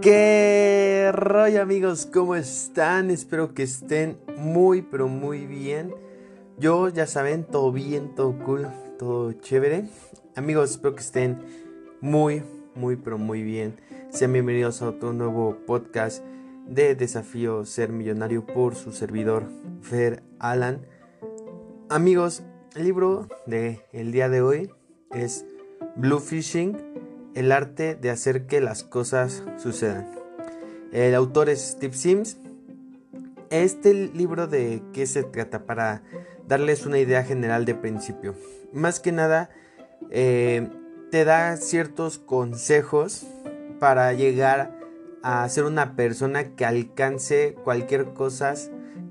¿Qué rollo amigos? ¿Cómo están? Espero que estén muy pero muy bien. Yo ya saben, todo bien, todo cool, todo chévere. Amigos, espero que estén muy, muy pero muy bien. Sean bienvenidos a otro nuevo podcast de Desafío Ser Millonario por su servidor Fer Alan. Amigos, el libro de el día de hoy es Blue Fishing el arte de hacer que las cosas sucedan. El autor es Steve Sims. Este libro de qué se trata para darles una idea general de principio. Más que nada eh, te da ciertos consejos para llegar a ser una persona que alcance cualquier cosa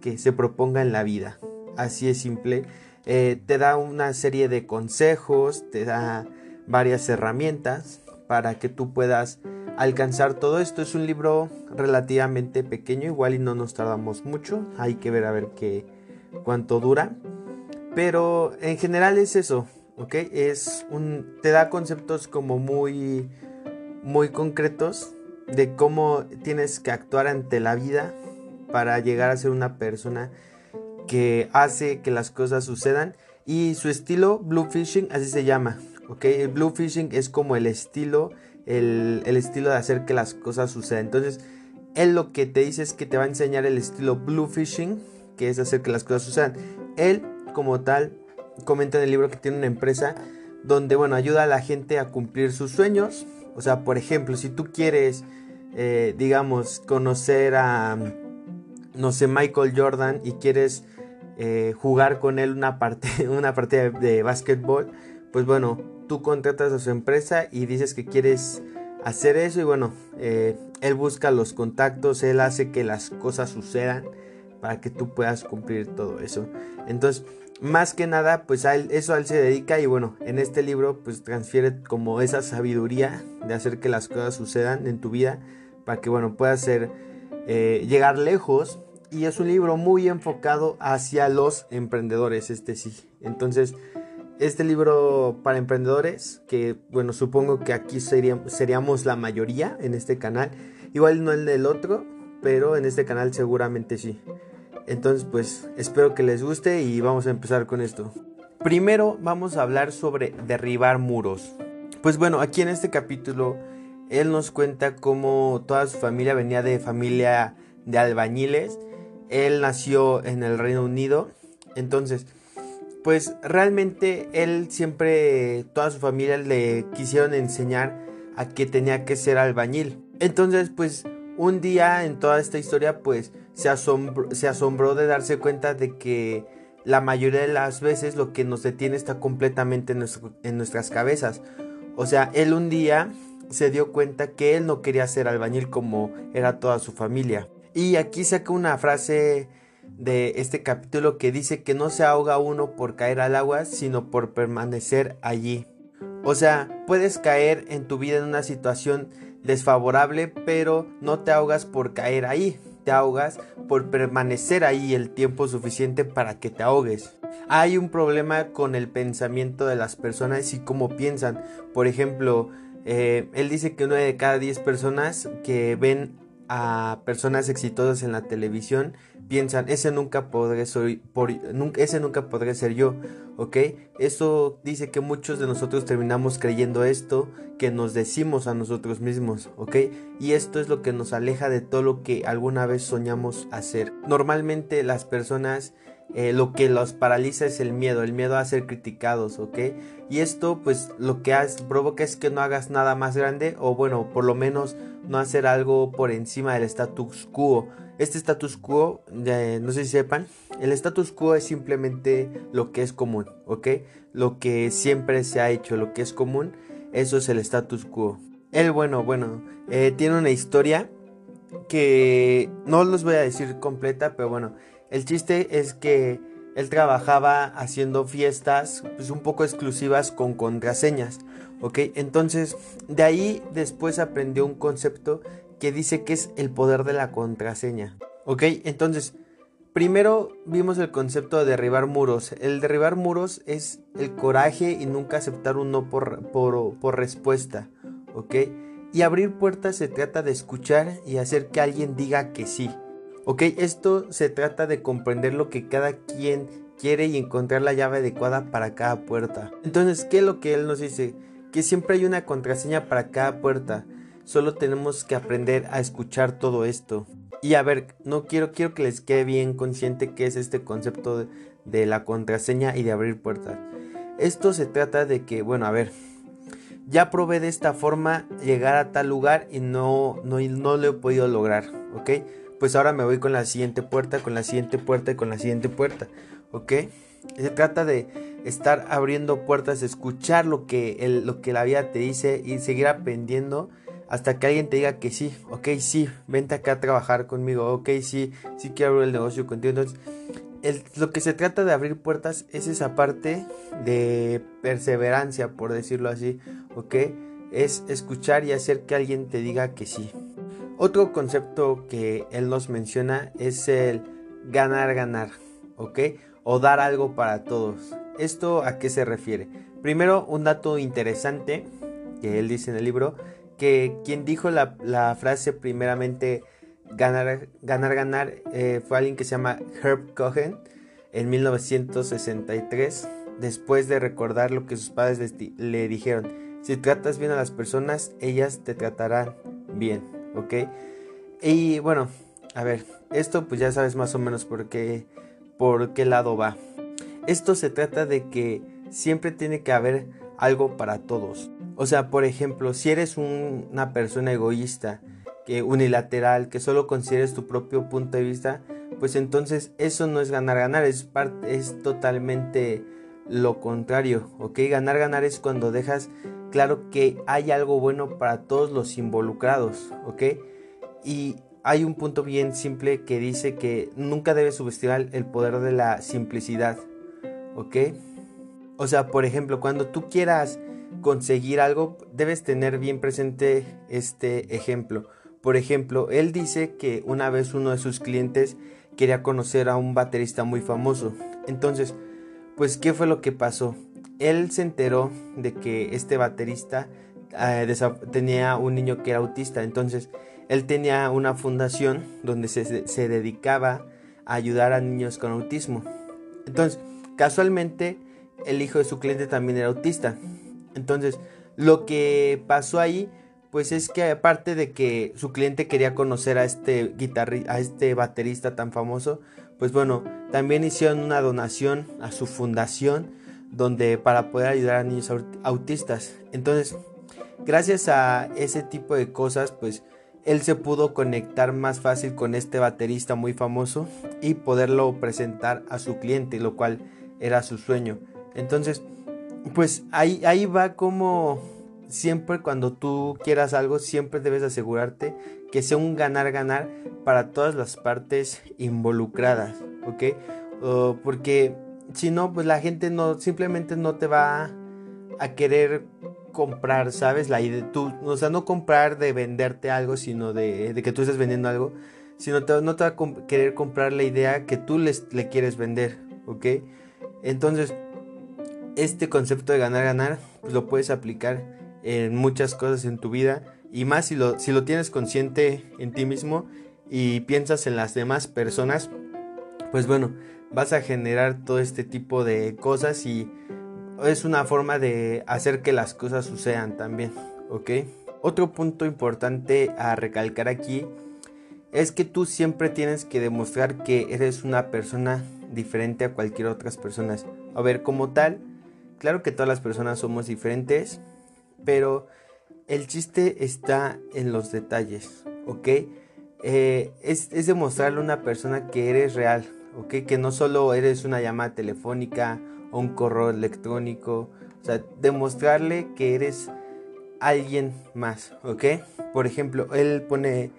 que se proponga en la vida. Así es simple. Eh, te da una serie de consejos, te da varias herramientas para que tú puedas alcanzar todo esto. Es un libro relativamente pequeño, igual y no nos tardamos mucho. Hay que ver a ver qué cuánto dura. Pero en general es eso, ¿ok? Es un te da conceptos como muy muy concretos de cómo tienes que actuar ante la vida para llegar a ser una persona que hace que las cosas sucedan y su estilo blue fishing así se llama ¿ok? El blue fishing es como el estilo, el, estilo de hacer que las cosas sucedan. Entonces, él lo que te dice es que te va a enseñar el estilo blue fishing, que es hacer que las cosas sucedan. Él, como tal, comenta en el libro que tiene una empresa donde, bueno, ayuda a la gente a cumplir sus sueños. O sea, por ejemplo, si tú quieres, eh, digamos, conocer a, no sé, Michael Jordan y quieres eh, jugar con él una, parte, una partida de, básquetbol, pues bueno, tú contratas a su empresa y dices que quieres hacer eso y bueno, eh, él busca los contactos, él hace que las cosas sucedan para que tú puedas cumplir todo eso. Entonces, más que nada, pues a él, eso a él se dedica y bueno, en este libro pues transfiere como esa sabiduría de hacer que las cosas sucedan en tu vida para que bueno, puedas ser, eh, llegar lejos y es un libro muy enfocado hacia los emprendedores, este sí. Entonces, este libro para emprendedores, que bueno, supongo que aquí seríamos la mayoría en este canal. Igual no el del otro, pero en este canal seguramente sí. Entonces pues espero que les guste y vamos a empezar con esto. Primero vamos a hablar sobre derribar muros. Pues bueno, aquí en este capítulo él nos cuenta cómo toda su familia venía de familia de albañiles. Él nació en el Reino Unido. Entonces, pues realmente él siempre, toda su familia le quisieron enseñar a que tenía que ser albañil. Entonces, pues un día en toda esta historia, pues se asombró, de darse cuenta de que la mayoría de las veces lo que nos detiene está completamente en, en nuestras cabezas. O sea, él un día se dio cuenta que él no quería ser albañil como era toda su familia. Y aquí saca una frase de este capítulo que dice que no se ahoga uno por caer al agua, sino por permanecer allí. O sea, puedes caer en tu vida en una situación desfavorable, pero no te ahogas por caer ahí, te ahogas por permanecer ahí el tiempo suficiente para que te ahogues. Hay un problema con el pensamiento de las personas y cómo piensan. Por ejemplo, eh, él dice que una de cada 10 personas que ven a personas exitosas en la televisión piensan, ese nunca podré soy, por, ese nunca podré ser yo, ¿ok? Eso dice que muchos de nosotros terminamos creyendo esto que nos decimos a nosotros mismos, ¿ok? Y esto es lo que nos aleja de todo lo que alguna vez soñamos hacer. Normalmente las personas eh, lo que los paraliza es el miedo, el miedo a ser criticados, ¿ok? Y esto pues lo que provoca es que no hagas nada más grande o bueno, por lo menos no hacer algo por encima del status quo. Este status quo, no sé si sepan, el status quo es simplemente lo que es común, ¿ok? Lo que siempre se ha hecho, lo que es común, eso es el status quo. El bueno, bueno, eh, tiene una historia que no los voy a decir completa, pero bueno, el chiste es que él trabajaba haciendo fiestas pues un poco exclusivas con contraseñas, ¿ok? Entonces de ahí después aprendió un concepto que dice que es el poder de la contraseña, ¿ok? Entonces primero vimos el concepto de derribar muros. El derribar muros es el coraje y nunca aceptar un no por, por, por respuesta, ¿ok? Y abrir puertas se trata de escuchar y hacer que alguien diga que sí. Ok, esto se trata de comprender lo que cada quien quiere y encontrar la llave adecuada para cada puerta. Entonces, ¿qué es lo que él nos dice? Que siempre hay una contraseña para cada puerta. Solo tenemos que aprender a escuchar todo esto. Y a ver, no quiero, quiero que les quede bien consciente qué es este concepto de, la contraseña y de abrir puertas. Esto se trata de que, bueno, a ver, ya probé de esta forma llegar a tal lugar y no, no, no lo he podido lograr, ¿ok? Pues ahora me voy con la siguiente puerta, con la siguiente puerta y con la siguiente puerta, ¿ok? Se trata de estar abriendo puertas, escuchar lo que, el, lo que la vida te dice y seguir aprendiendo hasta que alguien te diga que sí, ok, sí, vente acá a trabajar conmigo, ok, sí, sí quiero abrir el negocio contigo. Entonces, lo que se trata de abrir puertas es esa parte de perseverancia, por decirlo así, ¿ok? Es escuchar y hacer que alguien te diga que sí. Otro concepto que él nos menciona es el ganar, ganar, ¿ok? O dar algo para todos. ¿Esto a qué se refiere? Primero, un dato interesante que él dice en el libro, que quien dijo la, la frase primeramente ganar, ganar, ganar, eh, fue alguien que se llama Herb Cohen en 1963, después de recordar lo que sus padres le dijeron. Si tratas bien a las personas, ellas te tratarán bien, ¿ok? Y bueno, a ver, esto pues ya sabes más o menos por qué, por qué lado va. Esto se trata de que siempre tiene que haber algo para todos. O sea, por ejemplo, si eres una persona egoísta, que unilateral, que solo consideres tu propio punto de vista, pues entonces eso no es ganar ganar, es parte es totalmente lo contrario, ¿ok? Ganar ganar es cuando dejas claro que hay algo bueno para todos los involucrados, ¿ok? Y hay un punto bien simple que dice que nunca debes subestimar el poder de la simplicidad, ¿ok? O sea, por ejemplo, cuando tú quieras conseguir algo, debes tener bien presente este ejemplo. Por ejemplo, él dice que una vez uno de sus clientes quería conocer a un baterista muy famoso. Entonces, pues, ¿qué fue lo que pasó? Él se enteró de que este baterista eh, tenía un niño que era autista. Entonces, él tenía una fundación donde se, dedicaba a ayudar a niños con autismo. Entonces, casualmente, el hijo de su cliente también era autista. Entonces, lo que pasó ahí pues es que aparte de que su cliente quería conocer a este guitarrista, a este baterista tan famoso, pues bueno, también hicieron una donación a su fundación donde para poder ayudar a niños autistas. Entonces, gracias a ese tipo de cosas, pues él se pudo conectar más fácil con este baterista muy famoso y poderlo presentar a su cliente, lo cual era su sueño. Entonces, pues ahí, ahí va como siempre cuando tú quieras algo, siempre debes asegurarte que sea un ganar-ganar para todas las partes involucradas, ¿ok? porque si no, pues la gente no, simplemente no te va a querer comprar, ¿sabes? La idea, tú, o sea, no comprar de venderte algo, sino de, que tú estés vendiendo algo, sino no te va a querer comprar la idea que tú les, le quieres vender, ¿ok? Entonces, este concepto de ganar-ganar, pues lo puedes aplicar en muchas cosas en tu vida y más si lo, si lo tienes consciente en ti mismo y piensas en las demás personas, pues bueno, vas a generar todo este tipo de cosas y es una forma de hacer que las cosas sucedan también, ¿ok? Otro punto importante a recalcar aquí es que tú siempre tienes que demostrar que eres una persona diferente a cualquier otras personas. A ver, como tal, claro que todas las personas somos diferentes, pero el chiste está en los detalles, ¿ok? Eh, es, demostrarle a una persona que eres real, ¿ok? Que no solo eres una llamada telefónica un correo electrónico, o sea, demostrarle que eres alguien más, ¿ok? Por ejemplo, él pone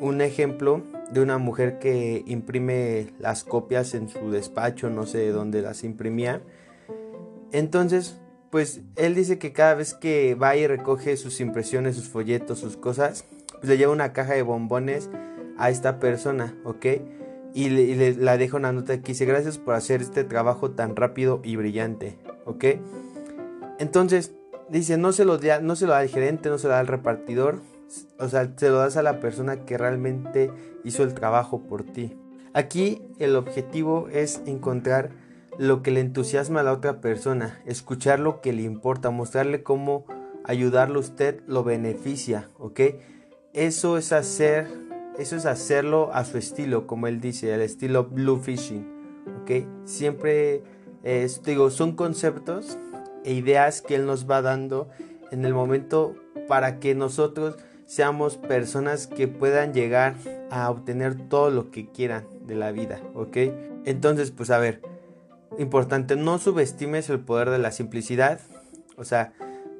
un ejemplo de una mujer que imprime las copias en su despacho, no sé dónde las imprimía. Entonces, pues él dice que cada vez que va y recoge sus impresiones, sus folletos, sus cosas, pues le lleva una caja de bombones a esta persona, ¿ok? Y, le, la deja una nota que dice gracias por hacer este trabajo tan rápido y brillante, ¿ok? Entonces dice no se lo da, no se lo da al gerente, no se lo da al repartidor, o sea, se lo das a la persona que realmente hizo el trabajo por ti. Aquí el objetivo es encontrar lo que le entusiasma a la otra persona, escuchar lo que le importa, mostrarle cómo ayudarlo a usted lo beneficia, ¿ok? Eso es hacer, eso es hacerlo a su estilo, como él dice, el estilo blue fishing, ¿ok? Siempre, digo, son conceptos e ideas que él nos va dando en el momento para que nosotros seamos personas que puedan llegar a obtener todo lo que quieran de la vida, ¿ok? Entonces, pues a ver, importante, no subestimes el poder de la simplicidad, o sea,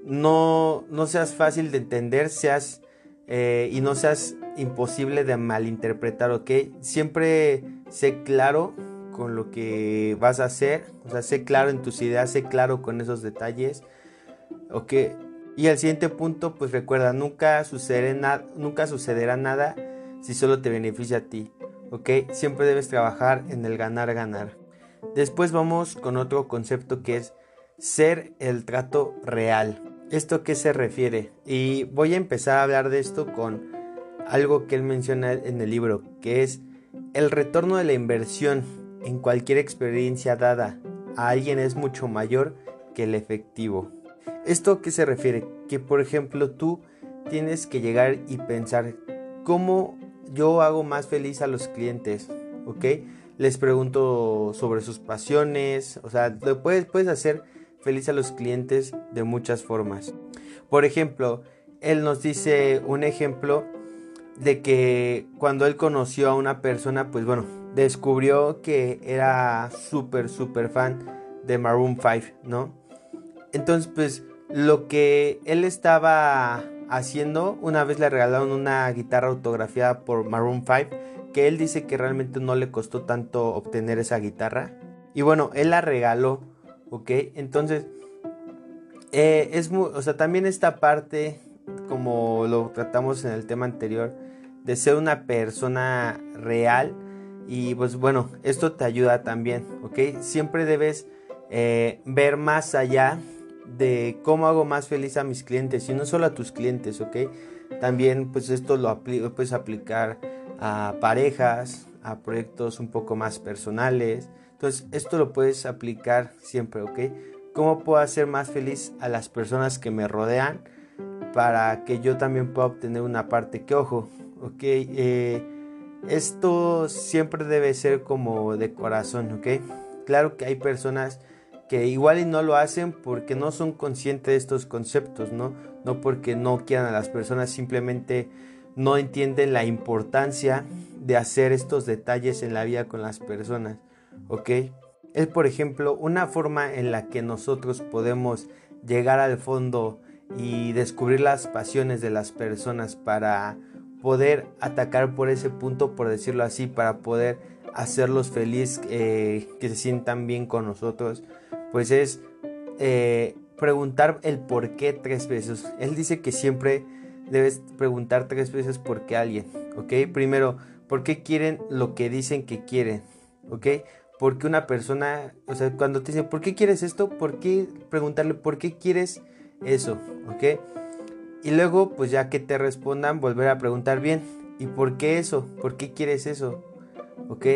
no, no seas fácil de entender, seas eh, y no seas imposible de malinterpretar, ¿ok? Siempre sé claro con lo que vas a hacer, o sea, sé claro en tus ideas, sé claro con esos detalles, ¿ok? Y el siguiente punto, pues recuerda, nunca, sucederá, nunca sucederá nada si solo te beneficia a ti. ¿Ok? Siempre debes trabajar en el ganar-ganar. Después vamos con otro concepto que es ser el trato real. ¿Esto qué se refiere? Y voy a empezar a hablar de esto con algo que él menciona en el libro, que es el retorno de la inversión en cualquier experiencia dada a alguien es mucho mayor que el efectivo. ¿Esto qué se refiere? Que por ejemplo tú tienes que llegar y pensar cómo yo hago más feliz a los clientes, ¿ok? Les pregunto sobre sus pasiones, o sea, puedes hacer feliz a los clientes de muchas formas. Por ejemplo, él nos dice un ejemplo de que cuando él conoció a una persona, pues bueno, descubrió que era súper, súper fan de Maroon 5, ¿no? Entonces, pues lo que él estaba haciendo, una vez le regalaron una guitarra autografiada por Maroon 5, que él dice que realmente no le costó tanto obtener esa guitarra. Y bueno, él la regaló, ¿ok? Entonces, eh, es o sea, también esta parte, como lo tratamos en el tema anterior, de ser una persona real. Y pues bueno, esto te ayuda también, ¿ok? Siempre debes eh, ver más allá de cómo hago más feliz a mis clientes y no solo a tus clientes, ¿ok? También pues esto lo puedes aplicar a parejas, a proyectos un poco más personales. Entonces esto lo puedes aplicar siempre, ¿ok? ¿Cómo puedo hacer más feliz a las personas que me rodean para que yo también pueda obtener una parte que, ojo, ¿ok? Eh, esto siempre debe ser como de corazón, ¿ok? Claro que hay personas que igual y no lo hacen porque no son conscientes de estos conceptos, ¿no? No porque no quieran a las personas, simplemente no entienden la importancia de hacer estos detalles en la vida con las personas, ¿ok? Es por ejemplo una forma en la que nosotros podemos llegar al fondo y descubrir las pasiones de las personas para poder atacar por ese punto, por decirlo así, para poder hacerlos felices, eh, que se sientan bien con nosotros pues es eh, preguntar el por qué tres veces. Él dice que siempre debes preguntar tres veces por qué alguien, ¿ok? Primero, ¿por qué quieren lo que dicen que quieren? ¿Ok? Porque una persona, o sea, cuando te dicen, ¿por qué quieres esto? ¿Por qué preguntarle, ¿por qué quieres eso? ¿Ok? Y luego, pues ya que te respondan, volver a preguntar bien, ¿y por qué eso? ¿Por qué quieres eso? ¿Ok?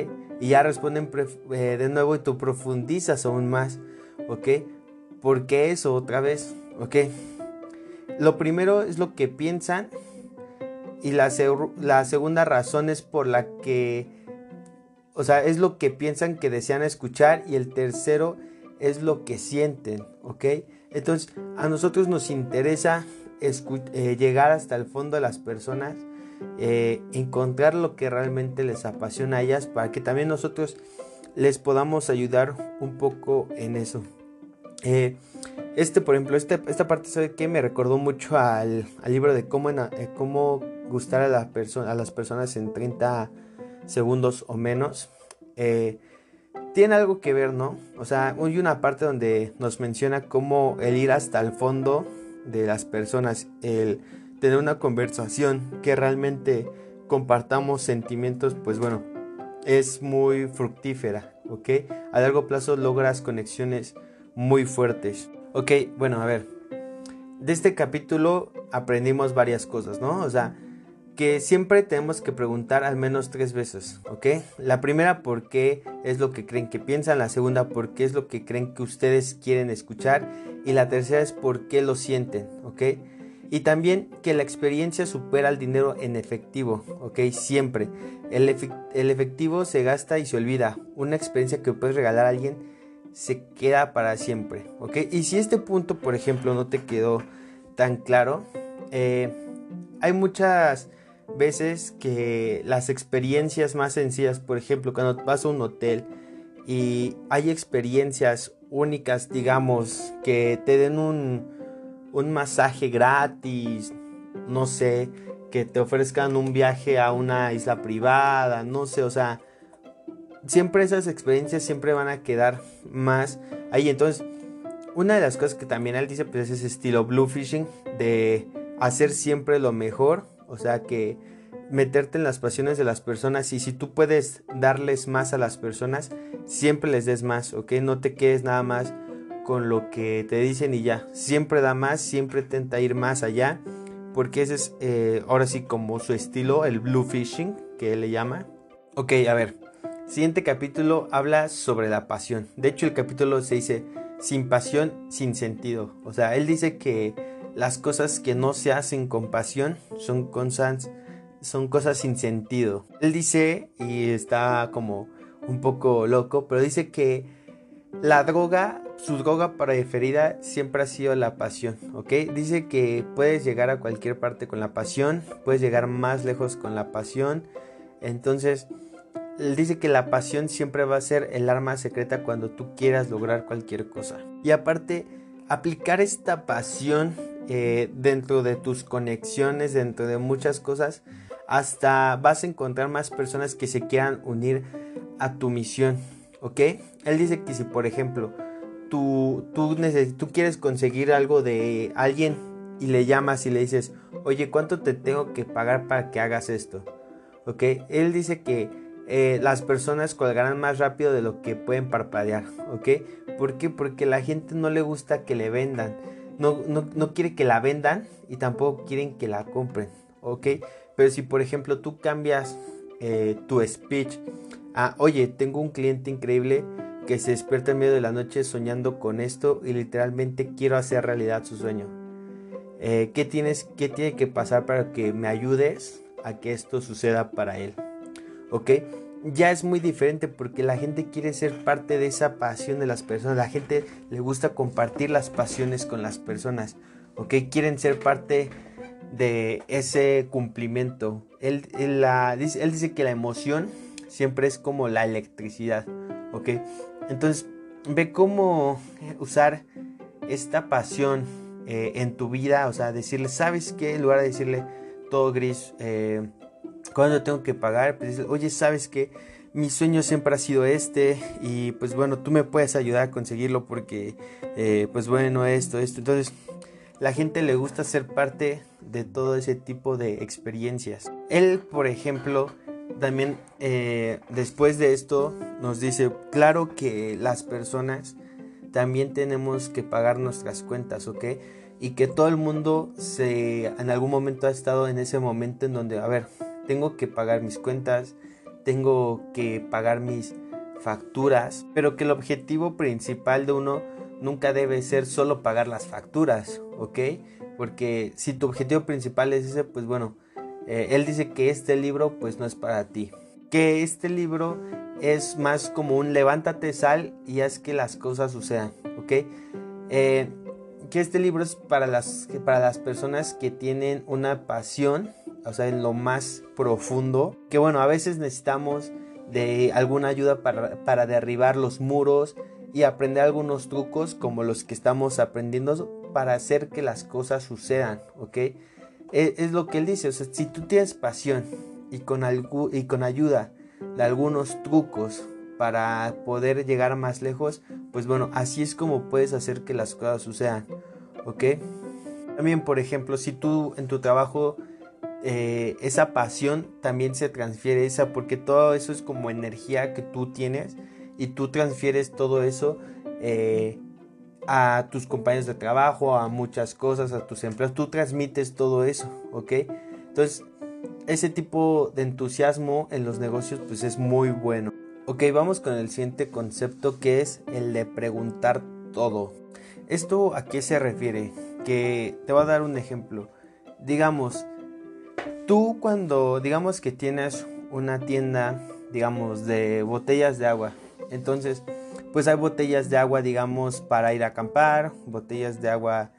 Y ya responden eh, de nuevo y tú profundizas aún más. ¿ok? ¿Por qué eso otra vez? ¿Ok? Lo primero es lo que piensan y la, la segunda razón es por la que, o sea, es lo que piensan que desean escuchar y el tercero es lo que sienten, ¿ok? Entonces, a nosotros nos interesa eh, llegar hasta el fondo de las personas, eh, encontrar lo que realmente les apasiona a ellas para que también nosotros les podamos ayudar un poco en eso. Eh, este, por ejemplo, este, esta parte, ¿sabe que Me recordó mucho al, libro de cómo, gustar a, la a las personas en 30 segundos o menos. Eh, tiene algo que ver, ¿no? O sea, hay una parte donde nos menciona cómo el ir hasta el fondo de las personas, el tener una conversación que realmente compartamos sentimientos, pues bueno, es muy fructífera, ¿ok? A largo plazo logras conexiones muy fuertes. Ok, bueno, a ver. De este capítulo aprendimos varias cosas, ¿no? O sea, que siempre tenemos que preguntar al menos tres veces, ¿ok? La primera, ¿por qué es lo que creen que piensan? La segunda, ¿por qué es lo que creen que ustedes quieren escuchar? Y la tercera es, ¿por qué lo sienten? ¿Ok? Y también que la experiencia supera el dinero en efectivo, ¿ok? Siempre. El, el, efectivo se gasta y se olvida. Una experiencia que puedes regalar a alguien se queda para siempre, ¿ok? Y si este punto, por ejemplo, no te quedó tan claro, eh, hay muchas veces que las experiencias más sencillas, por ejemplo, cuando vas a un hotel y hay experiencias únicas, digamos, que te den un un masaje gratis, no sé, que te ofrezcan un viaje a una isla privada, no sé, o sea, siempre esas experiencias siempre van a quedar más ahí. Entonces, una de las cosas que también él dice, pues es ese estilo blue fishing, de hacer siempre lo mejor, o sea, que meterte en las pasiones de las personas y si tú puedes darles más a las personas, siempre les des más, ¿ok? No te quedes nada más con lo que te dicen y ya. Siempre da más, siempre intenta ir más allá. Porque ese es eh, ahora sí como su estilo, el blue fishing, que él le llama. Ok, a ver. Siguiente capítulo habla sobre la pasión. De hecho, el capítulo se dice sin pasión, sin sentido. O sea, él dice que las cosas que no se hacen con pasión son cosas, son cosas sin sentido. Él dice, y está como un poco loco, pero dice que la droga su droga preferida siempre ha sido la pasión, ¿ok? Dice que puedes llegar a cualquier parte con la pasión, puedes llegar más lejos con la pasión. Entonces, él dice que la pasión siempre va a ser el arma secreta cuando tú quieras lograr cualquier cosa. Y aparte, aplicar esta pasión eh, dentro de tus conexiones, dentro de muchas cosas, hasta vas a encontrar más personas que se quieran unir a tu misión, ¿ok? Él dice que si, por ejemplo, tú, tú, tú quieres conseguir algo de alguien y le llamas y le dices, oye, ¿cuánto te tengo que pagar para que hagas esto? ¿Ok? Él dice que eh, las personas colgarán más rápido de lo que pueden parpadear, ¿ok? ¿Por qué? Porque la gente no le gusta que le vendan, no, no, quiere que la vendan y tampoco quieren que la compren, ¿ok? Pero si por ejemplo tú cambias eh, tu speech a, oye, tengo un cliente increíble, que se despierta en medio de la noche soñando con esto y literalmente quiero hacer realidad su sueño. Eh, ¿qué, tienes, ¿Qué tiene que pasar para que me ayudes a que esto suceda para él? ¿Ok? Ya es muy diferente porque la gente quiere ser parte de esa pasión de las personas. La gente le gusta compartir las pasiones con las personas. ¿Ok? Quieren ser parte de ese cumplimiento. Él, él, él dice que la emoción siempre es como la electricidad. ¿Ok? Entonces, ve cómo usar esta pasión eh, en tu vida, o sea, decirle, ¿sabes qué? En lugar de decirle todo gris, eh, ¿cuándo tengo que pagar? Pues oye, ¿sabes qué? Mi sueño siempre ha sido este y pues bueno, tú me puedes ayudar a conseguirlo porque eh, pues bueno, esto, esto. Entonces, la gente le gusta ser parte de todo ese tipo de experiencias. Él, por ejemplo, también eh, después de esto nos dice, claro que las personas también tenemos que pagar nuestras cuentas, ¿ok? Y que todo el mundo se en algún momento ha estado en ese momento en donde, a ver, tengo que pagar mis cuentas, tengo que pagar mis facturas, pero que el objetivo principal de uno nunca debe ser solo pagar las facturas, ¿ok? Porque si tu objetivo principal es ese, pues bueno, eh, él dice que este libro pues no es para ti. Que este libro es más como un levántate, sal y haz que las cosas sucedan. ¿Ok? Eh, que este libro es para las, para las personas que tienen una pasión, o sea, en lo más profundo. Que bueno, a veces necesitamos de alguna ayuda para, para derribar los muros y aprender algunos trucos como los que estamos aprendiendo para hacer que las cosas sucedan, ¿ok? E, es, lo que él dice, o sea, si tú tienes pasión y con, y con ayuda de algunos trucos para poder llegar más lejos, pues bueno, así es como puedes hacer que las cosas sucedan, ¿ok? También, por ejemplo, si tú en tu trabajo eh, esa pasión también se transfiere esa porque todo eso es como energía que tú tienes y tú transfieres todo eso eh, a tus compañeros de trabajo, a muchas cosas, a tus empleos, tú transmites todo eso, ¿ok? Entonces, ese tipo de entusiasmo en los negocios pues es muy bueno. Ok, vamos con el siguiente concepto que es el de preguntar todo. ¿Esto a qué se refiere? Que te voy a dar un ejemplo. Digamos, tú cuando digamos que tienes una tienda, digamos, de botellas de agua, entonces, pues hay botellas de agua, digamos, para ir a acampar, botellas de agua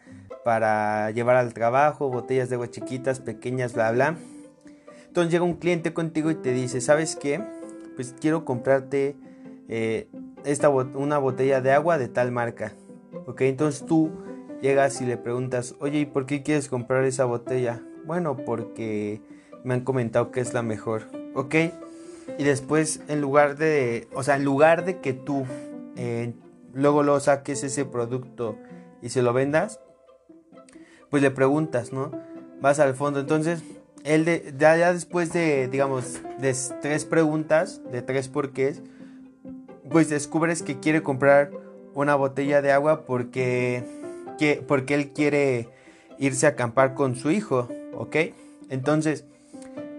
para llevar al trabajo, botellas de agua chiquitas, pequeñas, bla, bla. Entonces llega un cliente contigo y te dice, ¿sabes qué? Pues quiero comprarte eh, esta, una botella de agua de tal marca. Ok, entonces tú llegas y le preguntas, oye, ¿y por qué quieres comprar esa botella? Bueno, porque me han comentado que es la mejor. Ok, y después en lugar de, o sea, en lugar de que tú eh, luego lo saques ese producto y se lo vendas, pues le preguntas, ¿no? Vas al fondo. Entonces, él de, ya, después de, digamos, de tres preguntas, de tres porqués, pues descubres que quiere comprar una botella de agua porque, que, porque él quiere irse a acampar con su hijo, ¿ok? Entonces,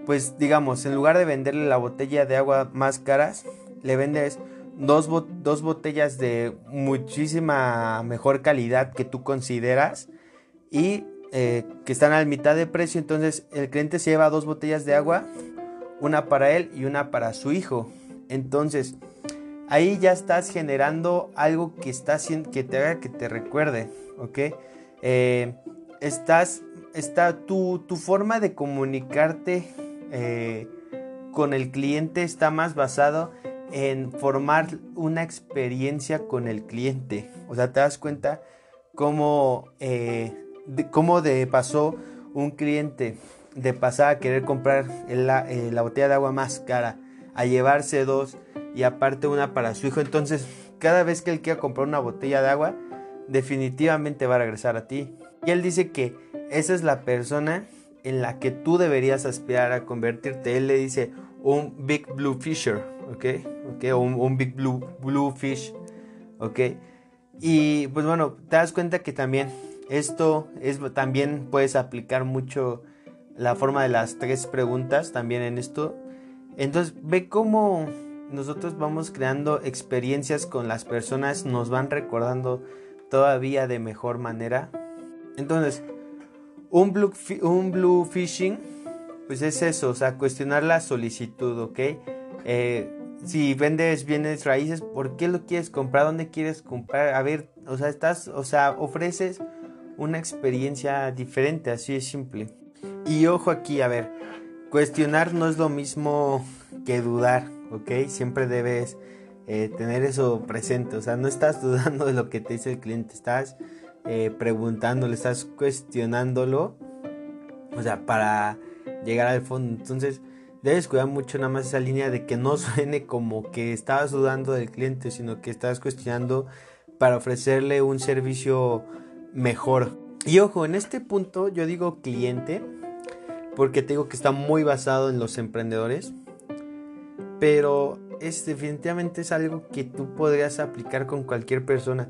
pues digamos, en lugar de venderle la botella de agua más caras, le vendes dos, dos botellas de muchísima mejor calidad que tú consideras y eh, que están a mitad de precio. Entonces el cliente se lleva dos botellas de agua, una para él y una para su hijo. Entonces ahí ya estás generando algo que está que te haga que te recuerde, ¿ok? Eh, estás, está tu, tu forma de comunicarte eh, con el cliente está más basado en formar una experiencia con el cliente. O sea, te das cuenta cómo, eh, de, cómo de pasó un cliente de pasar a querer comprar la, eh, la botella de agua más cara a llevarse dos y aparte una para su hijo. Entonces, cada vez que él quiera comprar una botella de agua, definitivamente va a regresar a ti. Y él dice que esa es la persona en la que tú deberías aspirar a convertirte. Él le dice un Big Blue Fisher, ¿ok? ¿Ok? O un, Big Blue, Blue Fish, ¿ok? Y pues bueno, te das cuenta que también esto es, también puedes aplicar mucho la forma de las tres preguntas también en esto. Entonces ve cómo nosotros vamos creando experiencias con las personas, nos van recordando todavía de mejor manera. Entonces, un blue, un blue phishing, pues es eso, o sea, cuestionar la solicitud, ¿ok? Eh, si vendes bienes raíces, ¿por qué lo quieres comprar? ¿Dónde quieres comprar? A ver, o sea, estás, o sea, ofreces una experiencia diferente, así es simple. Y ojo aquí, a ver, cuestionar no es lo mismo que dudar, ¿ok? Siempre debes eh, tener eso presente, o sea, no estás dudando de lo que te dice el cliente, estás eh, preguntándole, estás cuestionándolo, o sea, para llegar al fondo. Entonces, debes cuidar mucho nada más esa línea de que no suene como que estabas dudando del cliente, sino que estás cuestionando para ofrecerle un servicio mejor. Y ojo, en este punto yo digo cliente, porque te digo que está muy basado en los emprendedores, pero es definitivamente es algo que tú podrías aplicar con cualquier persona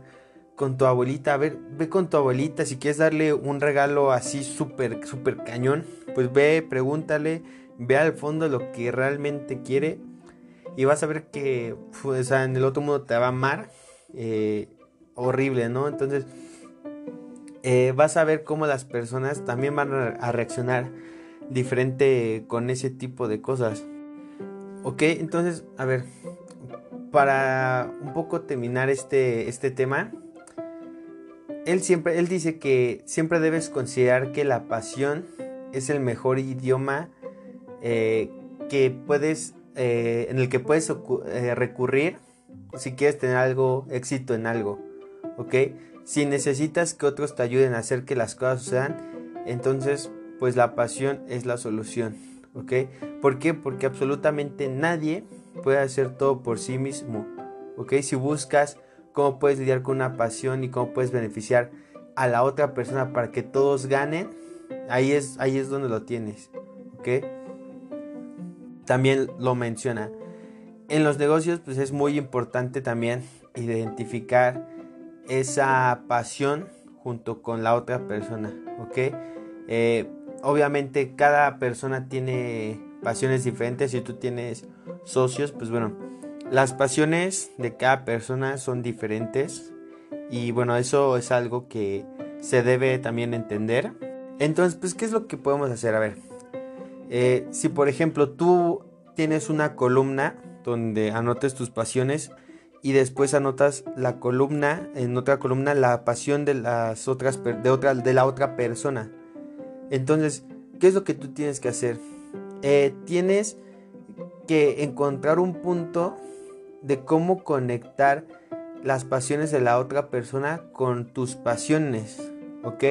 con tu abuelita, a ver, ve con tu abuelita, si quieres darle un regalo así súper, súper cañón, pues ve, pregúntale, ve al fondo lo que realmente quiere y vas a ver que pues, en el otro mundo te va a amar, eh, horrible, ¿no? Entonces, eh, vas a ver cómo las personas también van a reaccionar diferente con ese tipo de cosas. Ok, entonces, a ver, para un poco terminar este, este tema, él siempre, él dice que siempre debes considerar que la pasión es el mejor idioma eh, que puedes, eh, en el que puedes eh, recurrir si quieres tener algo, éxito en algo, ¿ok? Si necesitas que otros te ayuden a hacer que las cosas sucedan, entonces pues la pasión es la solución, ¿ok? ¿Por qué? Porque absolutamente nadie puede hacer todo por sí mismo, ¿ok? Si buscas cómo puedes lidiar con una pasión y cómo puedes beneficiar a la otra persona para que todos ganen, ahí es, ahí es donde lo tienes. ¿ok? También lo menciona. En los negocios pues es muy importante también identificar esa pasión junto con la otra persona, ¿ok? Eh, obviamente cada persona tiene pasiones diferentes. Si tú tienes socios, pues bueno, las pasiones de cada persona son diferentes. Y bueno, eso es algo que se debe también entender. Entonces, pues, ¿qué es lo que podemos hacer? A ver, eh, si por ejemplo tú tienes una columna donde anotes tus pasiones y después anotas la columna, en otra columna, la pasión de las otras, de de la otra persona. Entonces, ¿qué es lo que tú tienes que hacer? Eh, tienes que encontrar un punto de cómo conectar las pasiones de la otra persona con tus pasiones, ¿ok?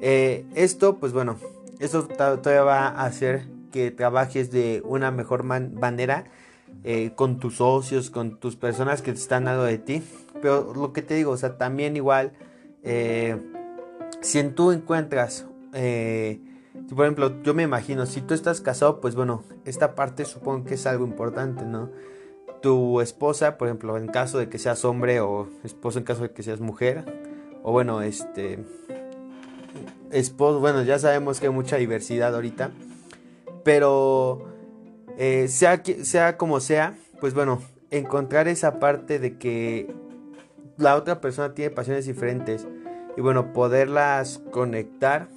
Eh, esto, pues bueno, esto todavía va a hacer que trabajes de una mejor manera eh, con tus socios, con tus personas que están al de ti. Pero lo que te digo, o sea, también igual, si en tú encuentras por ejemplo, yo me imagino, si tú estás casado, pues bueno, esta parte supongo que es algo importante, ¿no? Tu esposa, por ejemplo, en caso de que seas hombre o esposo en caso de que seas mujer, o bueno, este, esposo, bueno, ya sabemos que hay mucha diversidad ahorita, pero eh, sea, sea como sea, pues bueno, encontrar esa parte de que la otra persona tiene pasiones diferentes y bueno, poderlas conectar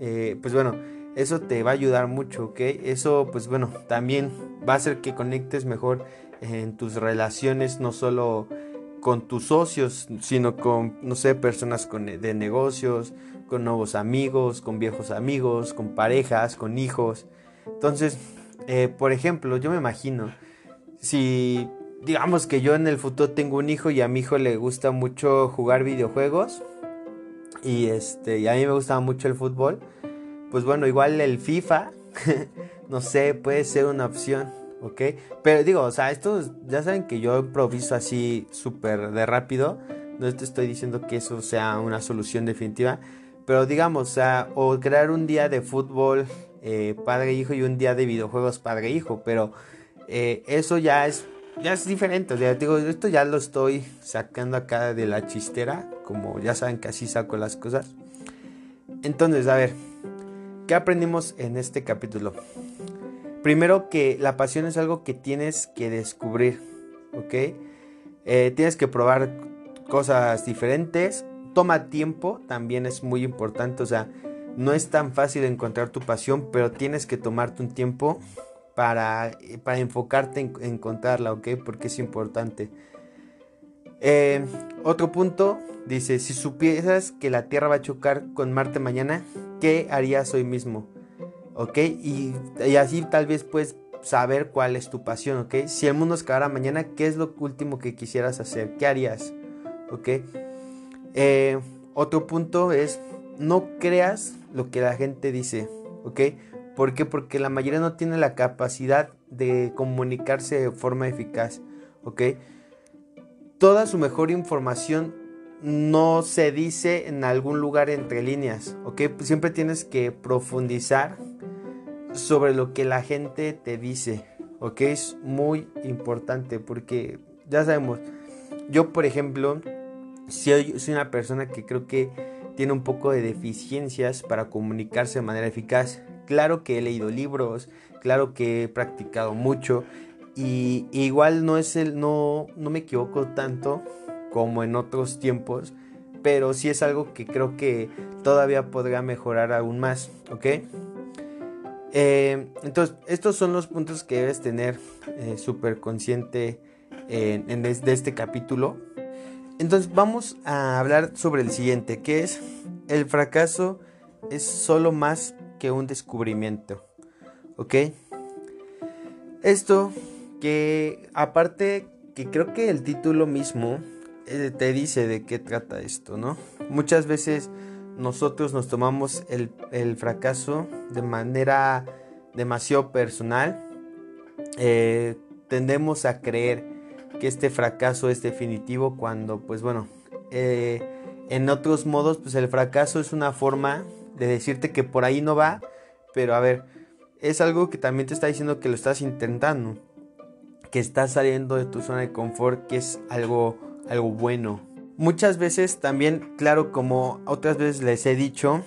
eh, pues bueno, eso te va a ayudar mucho, ¿ok? Eso, pues bueno, también va a hacer que conectes mejor en tus relaciones, no solo con tus socios, sino con, no sé, personas con, de negocios, con nuevos amigos, con viejos amigos, con parejas, con hijos. Entonces, eh, por ejemplo, yo me imagino, si digamos que yo en el futuro tengo un hijo y a mi hijo le gusta mucho jugar videojuegos, y este, y a mí me gustaba mucho el fútbol, pues bueno, igual el FIFA, no sé, puede ser una opción, ¿ok? Pero digo, o sea, esto ya saben que yo improviso así súper de rápido, no te estoy diciendo que eso sea una solución definitiva, pero digamos, o sea, o crear un día de fútbol eh, padre-hijo y un día de videojuegos padre-hijo, pero eh, eso ya es ya es diferente. O digo, esto ya lo estoy sacando acá de la chistera. Como ya saben que así saco las cosas. Entonces, a ver, ¿qué aprendimos en este capítulo? Primero que la pasión es algo que tienes que descubrir, ¿ok? Eh, tienes que probar cosas diferentes. Toma tiempo, también es muy importante. O sea, no es tan fácil encontrar tu pasión, pero tienes que tomarte un tiempo para, para enfocarte en encontrarla, ¿ok? Porque es importante. Eh, otro punto dice, si supieras que la Tierra va a chocar con Marte mañana, ¿qué harías hoy mismo? ¿Ok? Y, así tal vez puedes saber cuál es tu pasión, ¿ok? Si el mundo se acabara mañana, ¿qué es lo último que quisieras hacer? ¿Qué harías? ¿Ok? Eh, otro punto es, no creas lo que la gente dice, ¿ok? ¿Por qué? Porque la mayoría no tiene la capacidad de comunicarse de forma eficaz. ¿Ok? Toda su mejor información no se dice en algún lugar entre líneas. ¿Ok? Siempre tienes que profundizar sobre lo que la gente te dice. ¿Ok? Es muy importante porque ya sabemos. Yo, por ejemplo, soy, soy una persona que creo que tiene un poco de deficiencias para comunicarse de manera eficaz. Claro que he leído libros, claro que he practicado mucho y, igual no es el no no me equivoco tanto como en otros tiempos, pero sí es algo que creo que todavía podría mejorar aún más, ¿ok? Eh, entonces, estos son los puntos que debes tener eh, súper consciente en, en de este capítulo. Entonces, vamos a hablar sobre el siguiente, que es el fracaso es solo más que un descubrimiento. ¿Ok? Esto que aparte que creo que el título mismo eh, te dice de qué trata esto, ¿no? Muchas veces nosotros nos tomamos el, fracaso de manera demasiado personal. Eh, tendemos a creer que este fracaso es definitivo cuando, pues bueno, eh, en otros modos, pues el fracaso es una forma de decirte que por ahí no va, pero a ver, es algo que también te está diciendo que lo estás intentando, que estás saliendo de tu zona de confort, que es algo, algo bueno. Muchas veces también, claro, como otras veces les he dicho,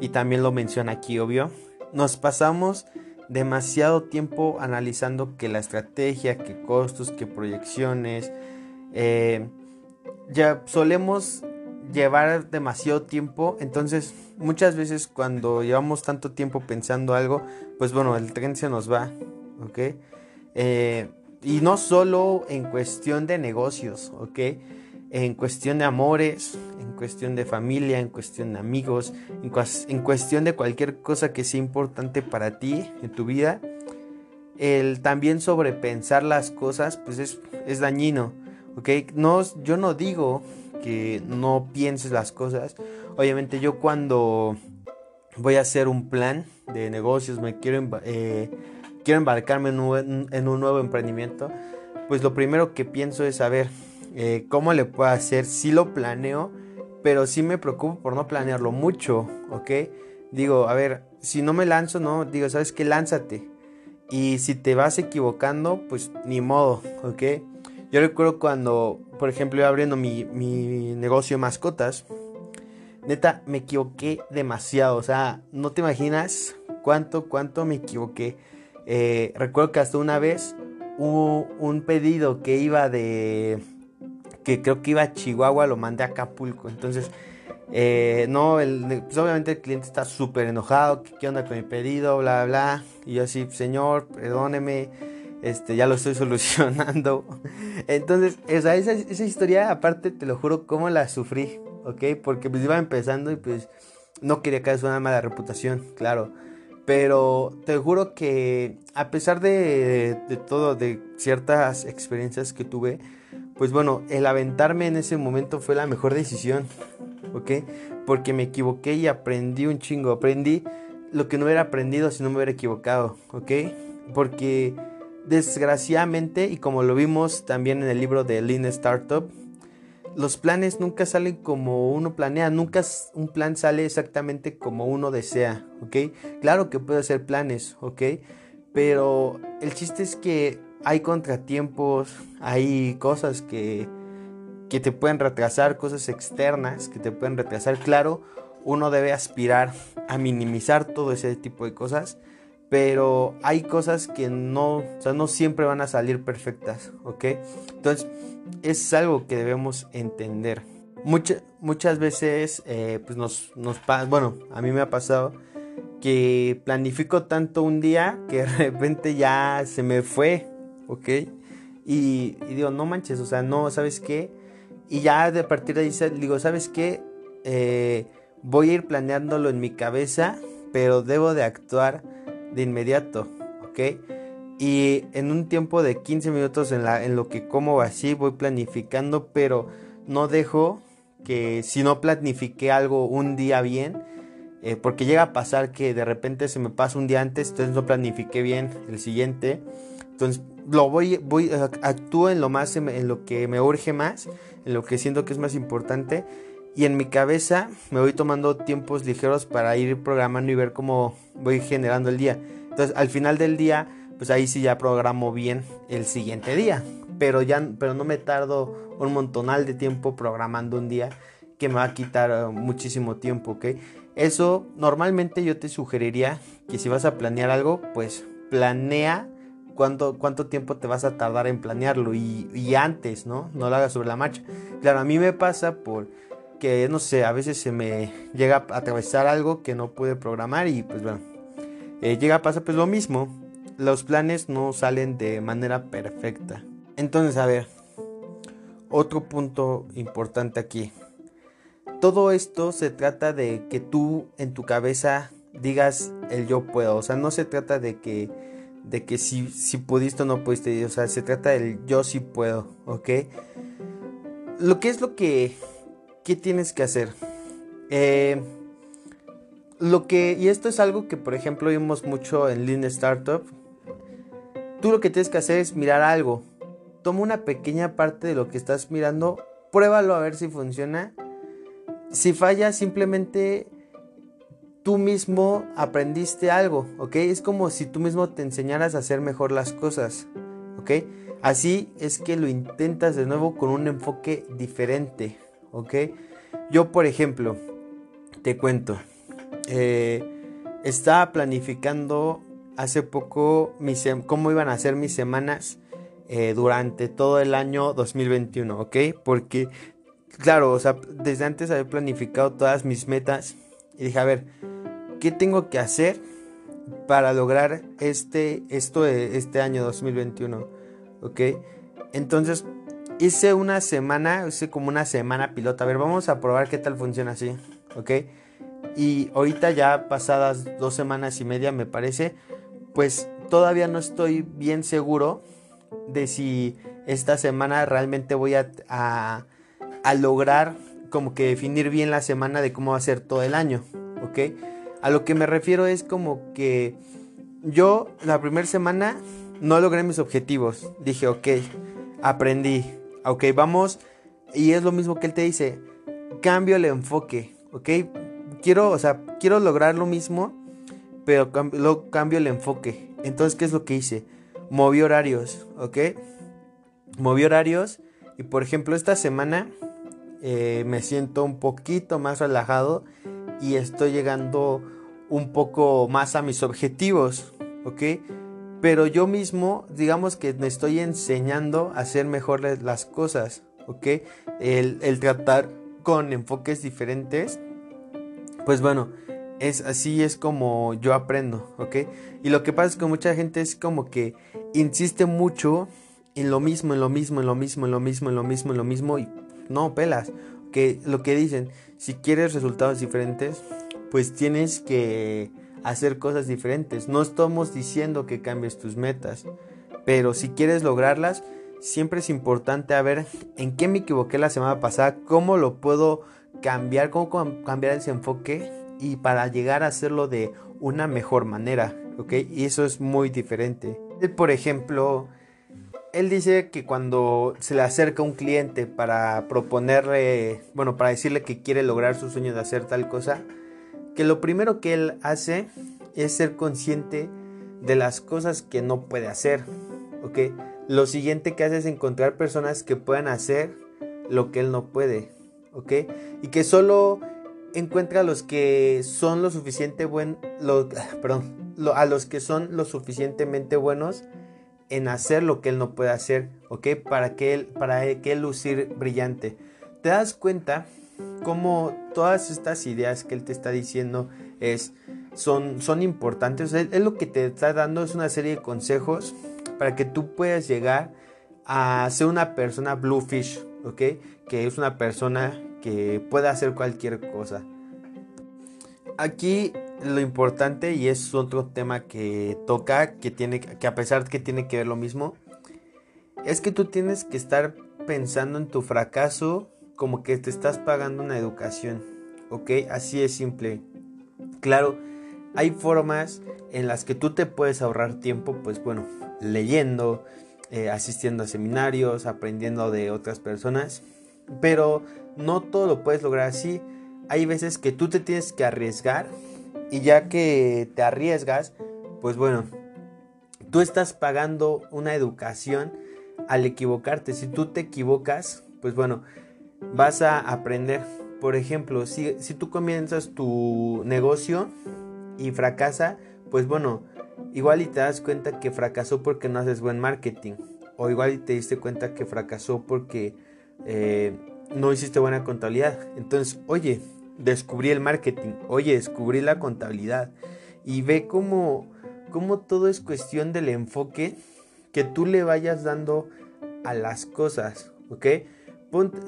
y también lo menciona aquí, obvio, nos pasamos demasiado tiempo analizando que la estrategia, que costos, que proyecciones. Eh, ya solemos llevar demasiado tiempo, entonces muchas veces cuando llevamos tanto tiempo pensando algo, pues bueno, el tren se nos va, ¿ok? Eh, y no solo en cuestión de negocios, ¿ok? En cuestión de amores, en cuestión de familia, en cuestión de amigos, en, cuestión de cualquier cosa que sea importante para ti en tu vida, el también sobrepensar las cosas, pues es, es dañino, ¿ok? No, yo no digo que no pienses las cosas. Obviamente yo cuando voy a hacer un plan de negocios, me quiero, eh, embarcarme en un, nuevo emprendimiento, pues lo primero que pienso es saber eh, cómo le puedo hacer. Si lo planeo, pero sí me preocupo por no planearlo mucho, ¿ok? Digo, a ver, si no me lanzo, no, digo, ¿sabes qué? Lánzate. Y si te vas equivocando, pues ni modo, ¿ok? Yo recuerdo cuando, por ejemplo, iba abriendo mi, negocio de mascotas. Neta, me equivoqué demasiado. O sea, no te imaginas cuánto, cuánto me equivoqué. Eh, recuerdo que hasta una vez hubo un pedido que iba de. Que creo que iba a Chihuahua, lo mandé a Acapulco. Entonces, eh, no, el, pues obviamente el cliente está súper enojado. ¿qué, ¿Qué onda con mi pedido? Bla, bla. Y yo así, señor, perdóneme este, ya lo estoy solucionando. Entonces, esa, esa, historia, aparte, te lo juro, cómo la sufrí, ¿ok? Porque pues iba empezando y pues no quería caer una mala reputación, claro. Pero te juro que a pesar de, todo, de ciertas experiencias que tuve, pues bueno, el aventarme en ese momento fue la mejor decisión, ¿ok? Porque me equivoqué y aprendí un chingo, aprendí lo que no hubiera aprendido si no me hubiera equivocado, ¿ok? Porque Desgraciadamente, y como lo vimos también en el libro de Lean Startup, los planes nunca salen como uno planea, nunca un plan sale exactamente como uno desea, ¿ok? Claro que puede hacer planes, ¿ok? Pero el chiste es que hay contratiempos, hay cosas que, que te pueden retrasar, cosas externas que te pueden retrasar. Claro, uno debe aspirar a minimizar todo ese tipo de cosas, pero hay cosas que no, o sea, no siempre van a salir perfectas, ¿ok? Entonces, es algo que debemos entender. muchas veces, eh, pues nos, nos pasa, bueno, a mí me ha pasado que planifico tanto un día que de repente ya se me fue, ¿ok? Y, digo, no manches, o sea, no, ¿sabes qué? Y ya de partir de ahí digo, ¿sabes qué? Eh, voy a ir planeándolo en mi cabeza, pero debo de actuar de inmediato, ¿ok? Y en un tiempo de 15 minutos en, la, en lo que como así voy planificando, pero no dejo que si no planifique algo un día bien, eh, porque llega a pasar que de repente se me pasa un día antes, entonces no planifique bien el siguiente. Entonces lo voy, voy, actúo en lo más, en lo que me urge más, en lo que siento que es más importante y en mi cabeza me voy tomando tiempos ligeros para ir programando y ver cómo voy generando el día. Entonces al final del día, pues ahí sí ya programo bien el siguiente día. Pero ya pero no me tardo un montonal de tiempo programando un día que me va a quitar eh, muchísimo tiempo, ¿ok? Eso normalmente yo te sugeriría que si vas a planear algo, pues planea cuánto, cuánto tiempo te vas a tardar en planearlo y, y antes, ¿no? No lo hagas sobre la marcha. Claro, a mí me pasa por que no sé, a veces se me llega a atravesar algo que no pude programar y pues bueno, eh, llega a pasar pues lo mismo, los planes no salen de manera perfecta. Entonces, a ver, otro punto importante aquí. Todo esto se trata de que tú en tu cabeza digas el yo puedo, o sea, no se trata de que de que si, si pudiste o no pudiste, o sea, se trata del yo sí puedo, ¿ok? Lo que es lo que ¿qué tienes que hacer? Eh, lo que, y esto es algo que por ejemplo vimos mucho en Lean Startup, tú lo que tienes que hacer es mirar algo. Toma una pequeña parte de lo que estás mirando, pruébalo a ver si funciona. Si falla, simplemente tú mismo aprendiste algo, ¿ok? Es como si tú mismo te enseñaras a hacer mejor las cosas, ¿ok? Así es que lo intentas de nuevo con un enfoque diferente, ¿ok? Yo, por ejemplo, te cuento, eh, estaba planificando hace poco cómo iban a ser mis semanas eh, durante todo el año 2021, ¿ok? Porque, claro, o sea, desde antes había planificado todas mis metas y dije, a ver, ¿qué tengo que hacer para lograr este, esto este año 2021? ¿Ok? Entonces, hice una semana, hice como una semana pilota. A ver, vamos a probar qué tal funciona así. ¿Ok? Y ahorita ya pasadas dos semanas y media, me parece, pues todavía no estoy bien seguro de si esta semana realmente voy a, a, a lograr como que definir bien la semana de cómo va a ser todo el año, ¿ok? A lo que me refiero es como que yo la primera semana no logré mis objetivos. Dije, ok, aprendí, ok, vamos. Y es lo mismo que él te dice, cambio el enfoque, ok. Quiero, o sea, quiero lograr lo mismo, pero luego cambio el enfoque. Entonces, ¿qué es lo que hice? Moví horarios, ok. Moví horarios y por ejemplo esta semana eh, me siento un poquito más relajado y estoy llegando un poco más a mis objetivos, ¿ok? Pero yo mismo, digamos que me estoy enseñando a hacer mejor las cosas, ¿ok? El, tratar con enfoques diferentes, pues bueno, es así es como yo aprendo, ¿ok? Y lo que pasa es que mucha gente es como que insiste mucho en lo mismo, en lo mismo, en lo mismo, en lo mismo, en lo mismo, en lo mismo y no pelas. Que lo que dicen, si quieres resultados diferentes, pues tienes que hacer cosas diferentes. No estamos diciendo que cambies tus metas, pero si quieres lograrlas, siempre es importante a ver en qué me equivoqué la semana pasada, cómo lo puedo cambiar, cómo cambiar ese enfoque y para llegar a hacerlo de una mejor manera, ¿ok? Y eso es muy diferente. Por ejemplo, él dice que cuando se le acerca un cliente para proponerle, bueno, para decirle que quiere lograr su sueño de hacer tal cosa, que lo primero que él hace es ser consciente de las cosas que no puede hacer, ¿ok? Lo siguiente que hace es encontrar personas que puedan hacer lo que él no puede, ¿ok? Y que solo encuentra a los que son lo suficiente buen, perdón, a los que son lo suficientemente buenos en hacer lo que él no puede hacer, ¿ok? Para que él, para que él lucir brillante. ¿Te das cuenta cómo todas estas ideas que él te está diciendo es, son, son importantes? Él, lo que te está dando es una serie de consejos para que tú puedas llegar a ser una persona bluefish, ¿ok? Que es una persona que pueda hacer cualquier cosa. Aquí lo importante y es otro tema que toca que tiene que a pesar que tiene que ver lo mismo es que tú tienes que estar pensando en tu fracaso como que te estás pagando una educación ok así es simple. Claro hay formas en las que tú te puedes ahorrar tiempo pues bueno leyendo eh, asistiendo a seminarios aprendiendo de otras personas pero no todo lo puedes lograr así. Hay veces que tú te tienes que arriesgar y ya que te arriesgas, pues bueno, tú estás pagando una educación al equivocarte. Si tú te equivocas, pues bueno, vas a aprender. Por ejemplo, si, si tú comienzas tu negocio y fracasa, pues bueno, igual y te das cuenta que fracasó porque no haces buen marketing. O igual y te diste cuenta que fracasó porque eh, no hiciste buena contabilidad. Entonces, oye, descubrí el marketing, oye, descubrí la contabilidad y ve cómo, cómo todo es cuestión del enfoque que tú le vayas dando a las cosas, ¿ok?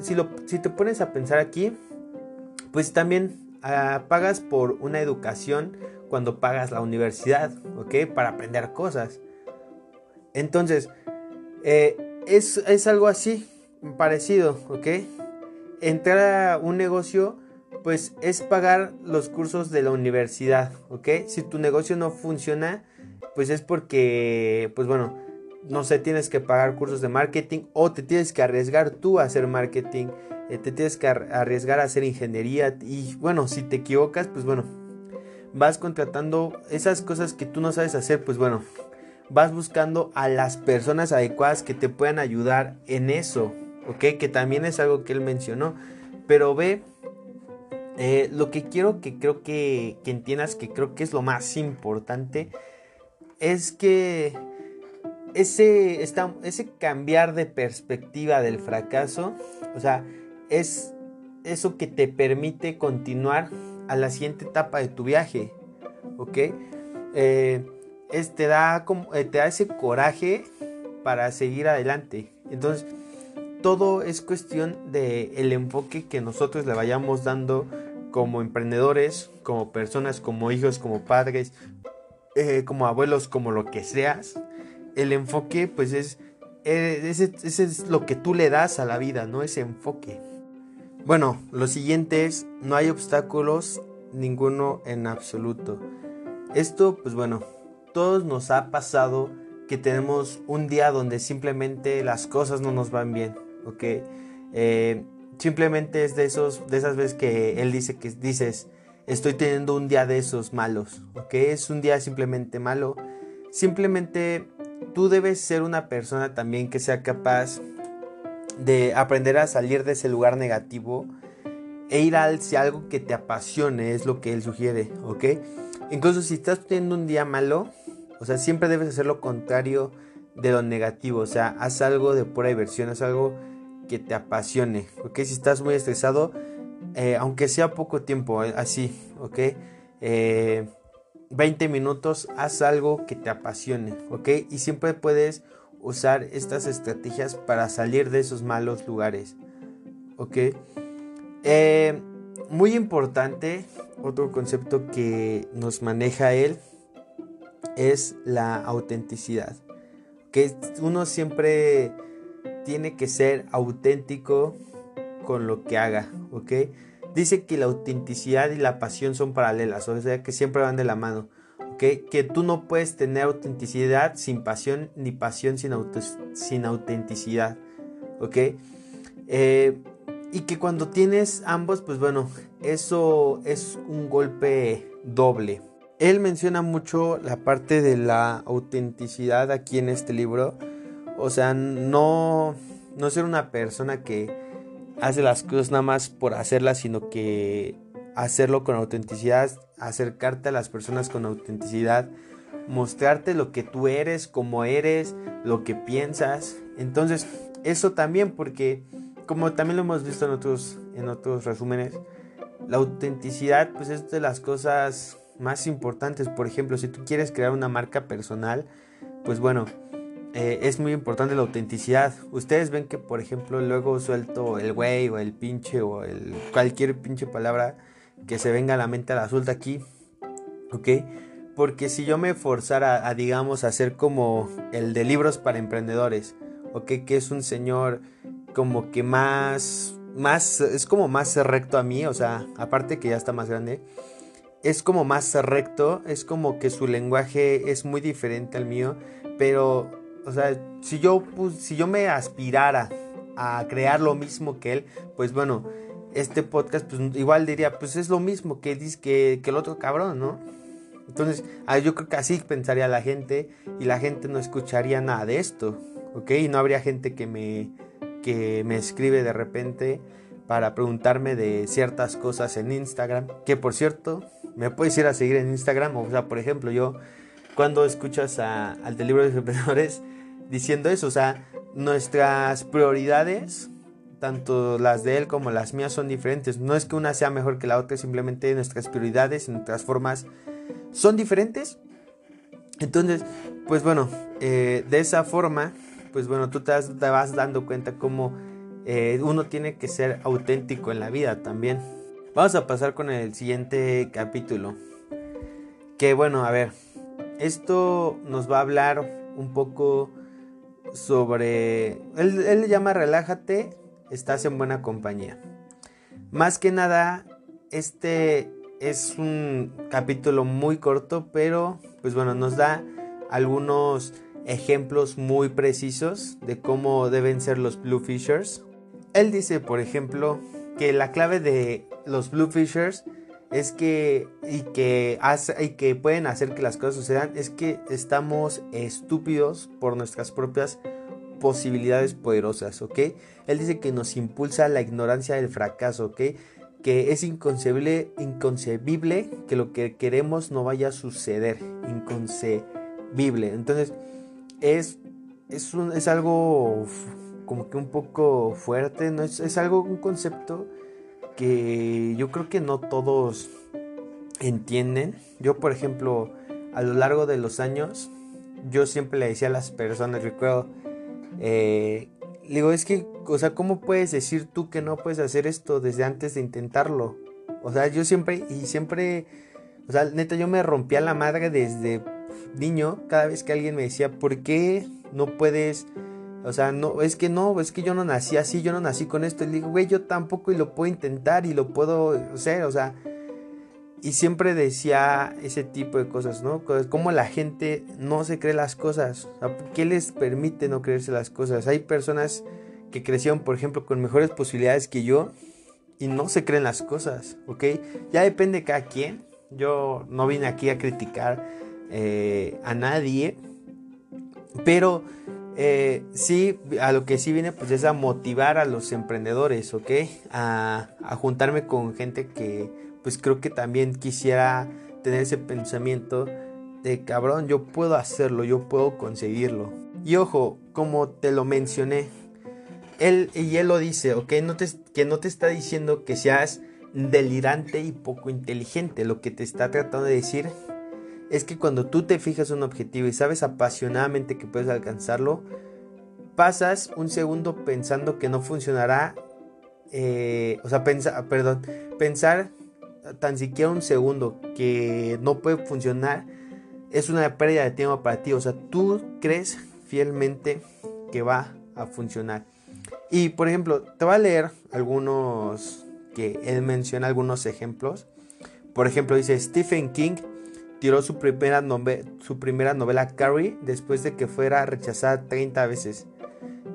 si, lo, si te pones a pensar aquí, pues también ah, pagas por una educación cuando pagas la universidad, ¿ok? Para aprender cosas. Entonces, eh, es, es algo así, parecido, ¿ok? Entrar a un negocio pues es pagar los cursos de la universidad, ¿ok? Si tu negocio no funciona, pues es porque, pues bueno, no sé, tienes que pagar cursos de marketing o te tienes que arriesgar tú a hacer marketing, eh, te tienes que arriesgar a hacer ingeniería y bueno, si te equivocas, pues bueno, vas contratando esas cosas que tú no sabes hacer, pues bueno, vas buscando a las personas adecuadas que te puedan ayudar en eso, ¿ok? Que también es algo que él mencionó. Pero ve, eh, lo que quiero que creo que, que entiendas, que creo que es lo más importante, es que ese, ese cambiar de perspectiva del fracaso, o sea, es eso que te permite continuar a la siguiente etapa de tu viaje, ¿ok? Eh, te, da como, eh, te da ese coraje para seguir adelante. Entonces, todo es cuestión de el enfoque que nosotros le vayamos dando como emprendedores, como personas, como hijos, como padres, eh, como abuelos, como lo que seas. El enfoque, pues es, ese es lo que tú le das a la vida, ¿no? Ese enfoque. Bueno, lo siguiente es, no hay obstáculos, ninguno en absoluto. Esto, pues bueno, todos nos ha pasado que tenemos un día donde simplemente las cosas no nos van bien, ¿ok? Eh, simplemente es de, esos, de esas veces que él dice que dices, estoy teniendo un día de esos malos, ¿ok? Es un día simplemente malo. Simplemente tú debes ser una persona también que sea capaz de aprender a salir de ese lugar negativo e ir hacia algo que te apasione, es lo que él sugiere, ¿ok? Incluso si estás teniendo un día malo, o sea, siempre debes hacer lo contrario de lo negativo. O sea, haz algo de pura diversión, haz algo que te apasione. ¿Ok? Si estás muy estresado, eh, aunque sea poco tiempo, eh, así, ¿ok? 20 eh, minutos, haz algo que te apasione, ¿ok? Y siempre puedes usar estas estrategias para salir de esos malos lugares, ¿ok? muy importante, otro concepto que nos maneja él es la autenticidad. Que uno siempre tiene que ser auténtico con lo que haga, ¿ok? Dice que la autenticidad y la pasión son paralelas, o sea que siempre van de la mano, ¿ok? Que tú no puedes tener autenticidad sin pasión, ni pasión sin, autenticidad, ¿ok? Eh, y que cuando tienes ambos, pues bueno, eso es un golpe doble, él menciona mucho la parte de la autenticidad aquí en este libro. O sea, no, no ser una persona que hace las cosas nada más por hacerlas, sino que hacerlo con autenticidad, acercarte a las personas con autenticidad, mostrarte lo que tú eres, cómo eres, lo que piensas. Entonces, eso también porque como también lo hemos visto en otros en otros resúmenes, la autenticidad pues es de las cosas más importantes. Por ejemplo, si tú quieres crear una marca personal, pues bueno, eh, es muy importante la autenticidad. Ustedes ven que, por ejemplo, luego suelto el güey o el pinche o el cualquier pinche palabra que se venga a la mente la suelta aquí, ¿ok? Porque si yo me forzara a, digamos, a ser como el de libros para emprendedores, ¿ok? Que es un señor como que más, más, es como más recto a mí, o sea, aparte que ya está más grande, es como más recto, es como que su lenguaje es muy diferente al mío, pero, o sea, si yo, si yo me aspirara a crear lo mismo que él, pues bueno, este podcast, pues igual diría, pues es lo mismo que, que, que el otro cabrón, ¿no? Entonces, ah, yo creo que así pensaría la gente y la gente no escucharía nada de esto, ¿ok? Y no habría gente que me, que me escribe de repente para preguntarme de ciertas cosas en Instagram, que por cierto, me puedes ir a seguir en Instagram. O sea, por ejemplo, yo cuando escuchas al de libro de emprendedores diciendo eso, o sea, nuestras prioridades, tanto las de él como las mías, son diferentes. No es que una sea mejor que la otra, simplemente nuestras prioridades, nuestras formas son diferentes. Entonces, pues bueno, eh, de esa forma, pues bueno, tú te, vas dando cuenta cómo eh, uno tiene que ser auténtico en la vida también. Vamos a pasar con el siguiente capítulo. Que bueno, a ver, esto nos va a hablar un poco sobre... Él, le llama relájate, estás en buena compañía. Más que nada, este es un capítulo muy corto, pero pues bueno, nos da algunos ejemplos muy precisos de cómo deben ser los Blue Fishers. Él dice, por ejemplo, que la clave de los Blue Fishers es que y que y que pueden hacer que las cosas sucedan es que estamos estúpidos por nuestras propias posibilidades poderosas, ¿ok? Él dice que nos impulsa la ignorancia del fracaso, ¿ok? Que es inconcebible, inconcebible que lo que queremos no vaya a suceder, inconcebible. Entonces, es, es, un, es algo como que un poco fuerte, ¿no? Es, es algo, un concepto que yo creo que no todos entienden. Yo, por ejemplo, a lo largo de los años, yo siempre le decía a las personas, recuerdo, eh, digo, es que, o sea, ¿cómo puedes decir tú que no puedes hacer esto desde antes de intentarlo? O sea, yo siempre, y siempre, o sea, neta, yo me rompía la madre desde niño, cada vez que alguien me decía, ¿por qué no puedes? O sea, no, es que no, es que yo no nací así, yo no nací con esto. Y le digo, güey, yo tampoco y lo puedo intentar y lo puedo hacer, o sea. Y siempre decía ese tipo de cosas, ¿no? Como la gente no se cree las cosas. ¿Qué les permite no creerse las cosas? Hay personas que crecieron, por ejemplo, con mejores posibilidades que yo y no se creen las cosas, ¿ok? Ya depende de cada quien. Yo no vine aquí a criticar eh, a nadie, pero eh, sí, a lo que sí viene pues es a motivar a los emprendedores, ¿ok? A, a, juntarme con gente que pues creo que también quisiera tener ese pensamiento de cabrón, yo puedo hacerlo, yo puedo conseguirlo. Y ojo, como te lo mencioné, él y él lo dice, ¿ok? No te, que no te está diciendo que seas delirante y poco inteligente, lo que te está tratando de decir es que cuando tú te fijas un objetivo y sabes apasionadamente que puedes alcanzarlo, pasas un segundo pensando que no funcionará, eh, o sea, pensa, perdón, pensar tan siquiera un segundo que no puede funcionar es una pérdida de tiempo para ti. O sea, tú crees fielmente que va a funcionar. Y por ejemplo, te voy a leer algunos que él menciona, algunos ejemplos. Por ejemplo, dice Stephen King tiró su primera, su primera novela Carrie después de que fuera rechazada 30 veces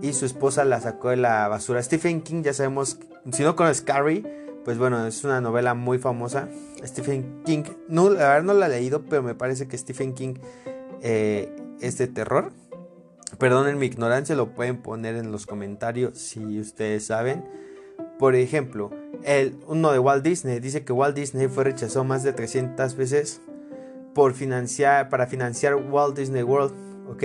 y su esposa la sacó de la basura. Stephen King ya sabemos, si no conoces Carrie, pues bueno, es una novela muy famosa. Stephen King, no, la verdad no la he leído, pero me parece que Stephen King eh, es de terror. Perdonen mi ignorancia, lo pueden poner en los comentarios si ustedes saben. Por ejemplo, el, uno de Walt Disney dice que Walt Disney fue rechazado más de 300 veces por financiar, para financiar Walt Disney World, ¿ok?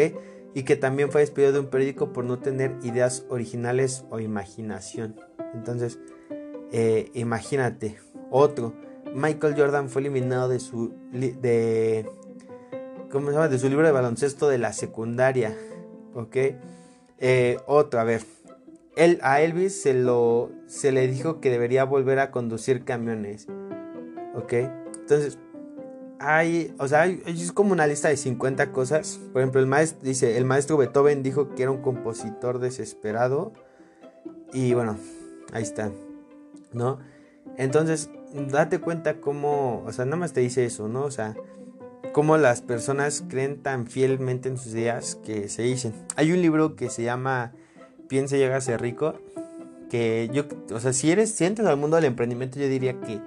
Y que también fue despedido de un periódico por no tener ideas originales o imaginación. Entonces, eh, imagínate. Otro, Michael Jordan fue eliminado de su, de, ¿cómo se llama? De su libro de baloncesto de la secundaria, ¿ok? Eh, otro, a ver, él, a Elvis se, lo, se le dijo que debería volver a conducir camiones, ¿ok? Entonces, hay, o sea, es como una lista de 50 cosas. Por ejemplo, el maestro dice, el maestro Beethoven dijo que era un compositor desesperado. Y bueno, ahí está, ¿no? Entonces, date cuenta cómo, o sea, nada más te dice eso, ¿no? O sea, cómo las personas creen tan fielmente en sus ideas que se dicen. Hay un libro que se llama Piensa y ser rico, que yo, o sea, si eres, si entras al mundo del emprendimiento, yo diría que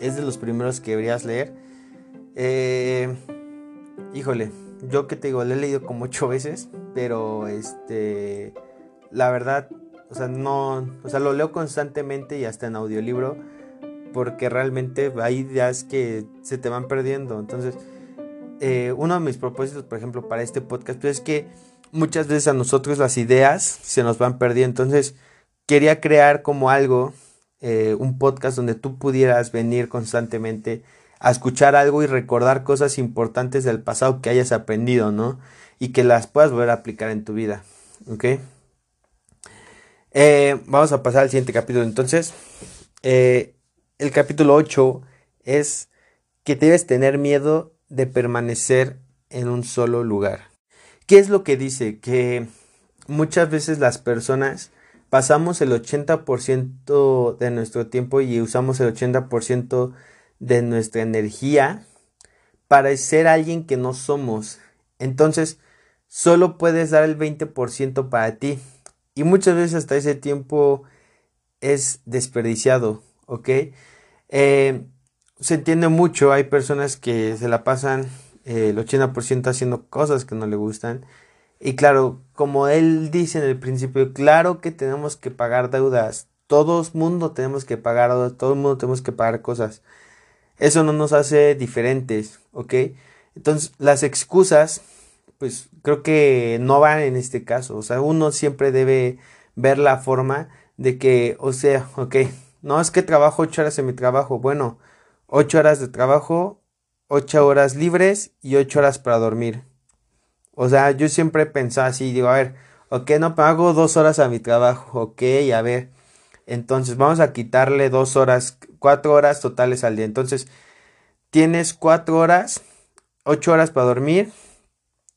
es de los primeros que deberías leer eh, híjole, yo que te digo, lo he leído como ocho veces, pero este, la verdad, o sea, no, o sea, lo leo constantemente y hasta en audiolibro, porque realmente hay ideas que se te van perdiendo. Entonces, eh, uno de mis propósitos, por ejemplo, para este podcast, pues es que muchas veces a nosotros las ideas se nos van perdiendo. Entonces, quería crear como algo, eh, un podcast donde tú pudieras venir constantemente a escuchar algo y recordar cosas importantes del pasado que hayas aprendido, ¿no? Y que las puedas volver a aplicar en tu vida, ¿ok? Eh, vamos a pasar al siguiente capítulo. Entonces, eh, el capítulo 8 es que debes tener miedo de permanecer en un solo lugar. ¿Qué es lo que dice? Que muchas veces las personas pasamos el 80% de nuestro tiempo y usamos el 80% de nuestra energía para ser alguien que no somos. Entonces, solo puedes dar el 20% para ti. Y muchas veces hasta ese tiempo es desperdiciado, ¿ok? Eh, se entiende mucho, hay personas que se la pasan eh, el 80% haciendo cosas que no le gustan. Y claro, como él dice en el principio, claro que tenemos que pagar deudas. Todo el mundo tenemos que pagar todo el mundo tenemos que pagar cosas. Eso no nos hace diferentes, ¿ok? Entonces, las excusas, pues creo que no van en este caso. O sea, uno siempre debe ver la forma de que, o sea, ok, no es que trabajo ocho horas en mi trabajo. Bueno, ocho horas de trabajo, ocho horas libres y ocho horas para dormir. O sea, yo siempre he pensado así, digo, a ver, ok, no pago dos horas a mi trabajo, ok, a ver. Entonces vamos a quitarle dos horas, cuatro horas totales al día. Entonces, tienes cuatro horas, ocho horas para dormir,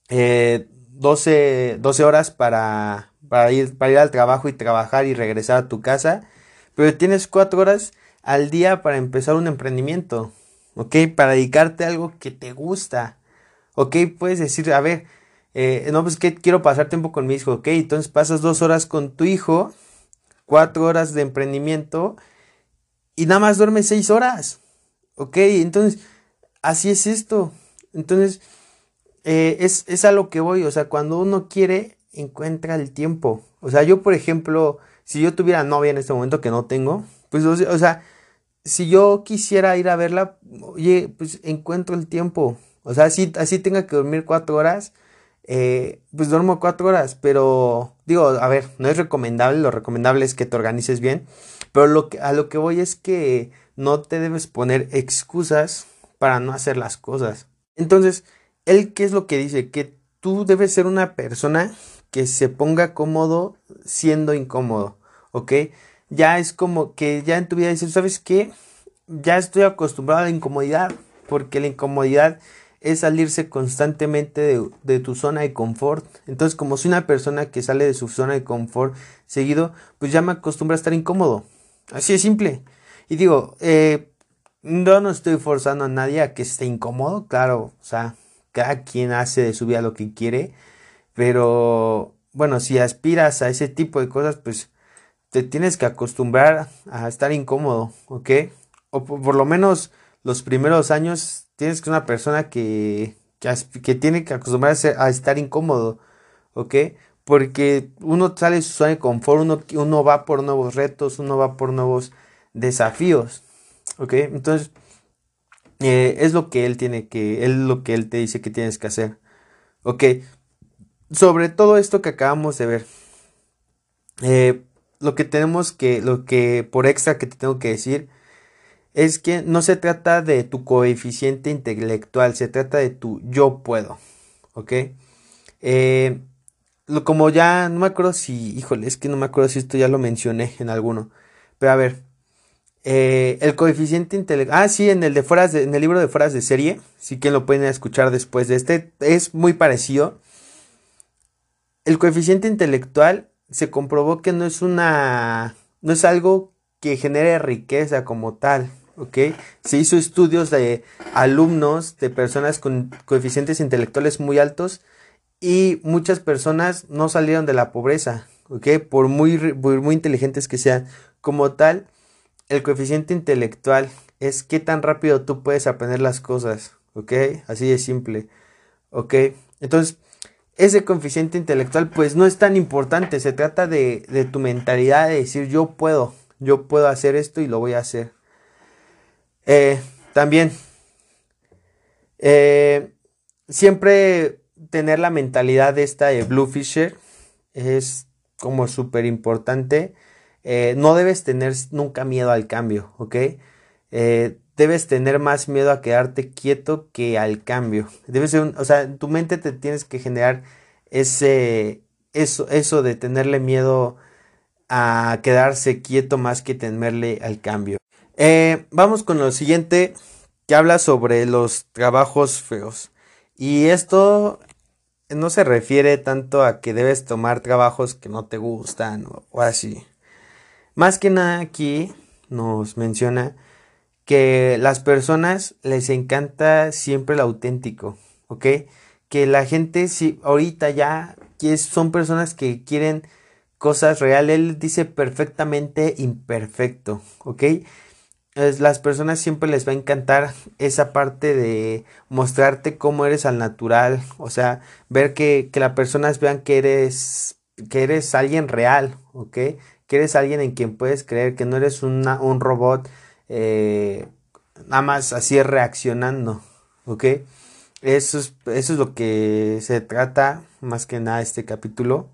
eh, 12, 12 horas para, para, ir, para ir al trabajo y trabajar y regresar a tu casa. Pero tienes cuatro horas al día para empezar un emprendimiento, ¿ok? Para dedicarte a algo que te gusta, ¿ok? Puedes decir, a ver, eh, no, pues que quiero pasar tiempo con mi hijo, ¿ok? Entonces pasas dos horas con tu hijo, cuatro horas de emprendimiento y nada más duermes seis horas, ¿ok? Entonces, así es esto. Entonces, eh, es, es a lo que voy, o sea, cuando uno quiere, encuentra el tiempo. O sea, yo, por ejemplo, si yo tuviera novia en este momento que no tengo, pues, o sea, si yo quisiera ir a verla, oye, pues encuentro el tiempo. O sea, así, así tenga que dormir cuatro horas, eh, pues duermo cuatro horas. Pero digo, a ver, no es recomendable, lo recomendable es que te organices bien. Pero lo que, a lo que voy es que no te debes poner excusas para no hacer las cosas. Entonces, él, ¿qué es lo que dice? Que tú debes ser una persona que se ponga cómodo siendo incómodo, ¿ok? ya es como que ya en tu vida dices, ¿sabes qué? Ya estoy acostumbrado a la incomodidad, porque la incomodidad es salirse constantemente de, tu zona de confort. Entonces, como soy una persona que sale de su zona de confort seguido, pues ya me acostumbro a estar incómodo. Así de simple. Y digo, eh, yo no estoy forzando a nadie a que esté incómodo, claro, o sea, cada quien hace de su vida lo que quiere, pero bueno, si aspiras a ese tipo de cosas, pues te tienes que acostumbrar a estar incómodo, ¿ok? O por, lo menos los primeros años tienes que ser una persona que, que, tiene que acostumbrarse a estar incómodo, ¿ok? Porque uno sale de su zona de confort, uno, uno va por nuevos retos, uno va por nuevos desafíos, ¿ok? Entonces, eh, es lo que él tiene que, es lo que él te dice que tienes que hacer, ¿ok? Sobre todo esto que acabamos de ver, eh, lo que tenemos que, lo que por extra que te tengo que decir, es que no se trata de tu coeficiente intelectual, se trata de tu yo puedo, ¿ok? Eh, como ya, no me acuerdo si, híjole, es que no me acuerdo si esto ya lo mencioné en alguno, pero a ver, eh, el coeficiente intelectual, ah, sí, en el de fueras en el libro de fueras de serie, sí que lo pueden escuchar después de este, es muy parecido. El coeficiente intelectual se comprobó que no es una, no es algo que genere riqueza como tal, Se hizo estudios de alumnos, de personas con coeficientes intelectuales muy altos y muchas personas no salieron de la pobreza, ¿ok? Por muy, muy inteligentes que sean. Como tal, el coeficiente intelectual es qué tan rápido tú puedes aprender las cosas, ¿ok? Así de simple, ¿ok? Entonces, ese coeficiente intelectual pues no es tan importante, se trata de, tu mentalidad de decir yo puedo, yo puedo hacer esto y lo voy a hacer. Eh, también, eh, siempre tener la mentalidad de esta de Blue Fisher es como súper importante. Eh, no debes tener nunca miedo al cambio, ¿ok? debes tener más miedo a quedarte quieto que al cambio. Ser o sea, en tu mente te tienes que generar ese, eso, eso de tenerle miedo a quedarse quieto más que temerle al cambio. Eh, vamos con lo siguiente que habla sobre los trabajos feos. Y esto no se refiere tanto a que debes tomar trabajos que no te gustan o así. Más que nada aquí nos menciona que las personas les encanta siempre lo auténtico, ¿ok? Que la gente, si ahorita ya son personas que quieren cosas reales, él dice perfectamente imperfecto, ¿ok? Las personas siempre les va a encantar esa parte de mostrarte cómo eres al natural, o sea, ver que, que las personas vean que eres, que eres alguien real, ¿ok? Que eres alguien en quien puedes creer, que no eres una, un robot eh, nada más así reaccionando, ¿ok? Eso es, eso es lo que se trata más que nada este capítulo.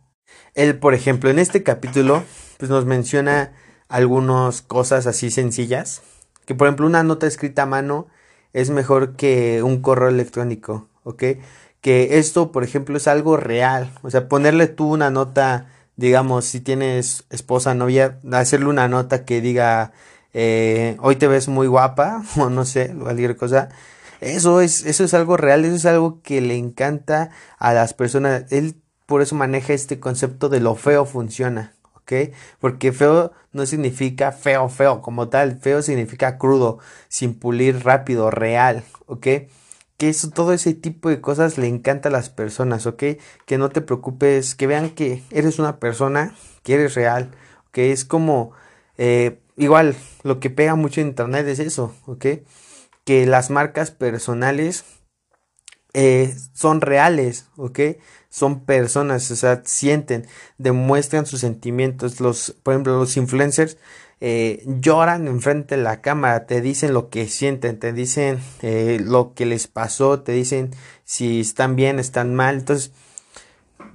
Él, por ejemplo, en este capítulo, pues nos menciona algunas cosas así sencillas. Que por ejemplo una nota escrita a mano es mejor que un correo electrónico, ¿ok? Que esto, por ejemplo, es algo real. O sea, ponerle tú una nota, digamos, si tienes esposa, novia, hacerle una nota que diga, eh, hoy te ves muy guapa, o no sé, cualquier cosa. Eso es, eso es algo real, eso es algo que le encanta a las personas. Él por eso maneja este concepto de lo feo funciona. ¿Ok? Porque feo no significa feo, feo como tal, feo significa crudo, sin pulir, rápido, real, ¿ok? Que eso, todo ese tipo de cosas le encanta a las personas, ¿ok? Que no te preocupes, que vean que eres una persona, que eres real, que es como, eh, igual, lo que pega mucho en internet es eso, ¿ok? Que las marcas personales eh, son reales, ¿ok? Son personas, o sea, sienten, demuestran sus sentimientos. Los, por ejemplo, los influencers eh, lloran enfrente de la cámara, te dicen lo que sienten, te dicen eh, lo que les pasó, te dicen si están bien, están mal. Entonces,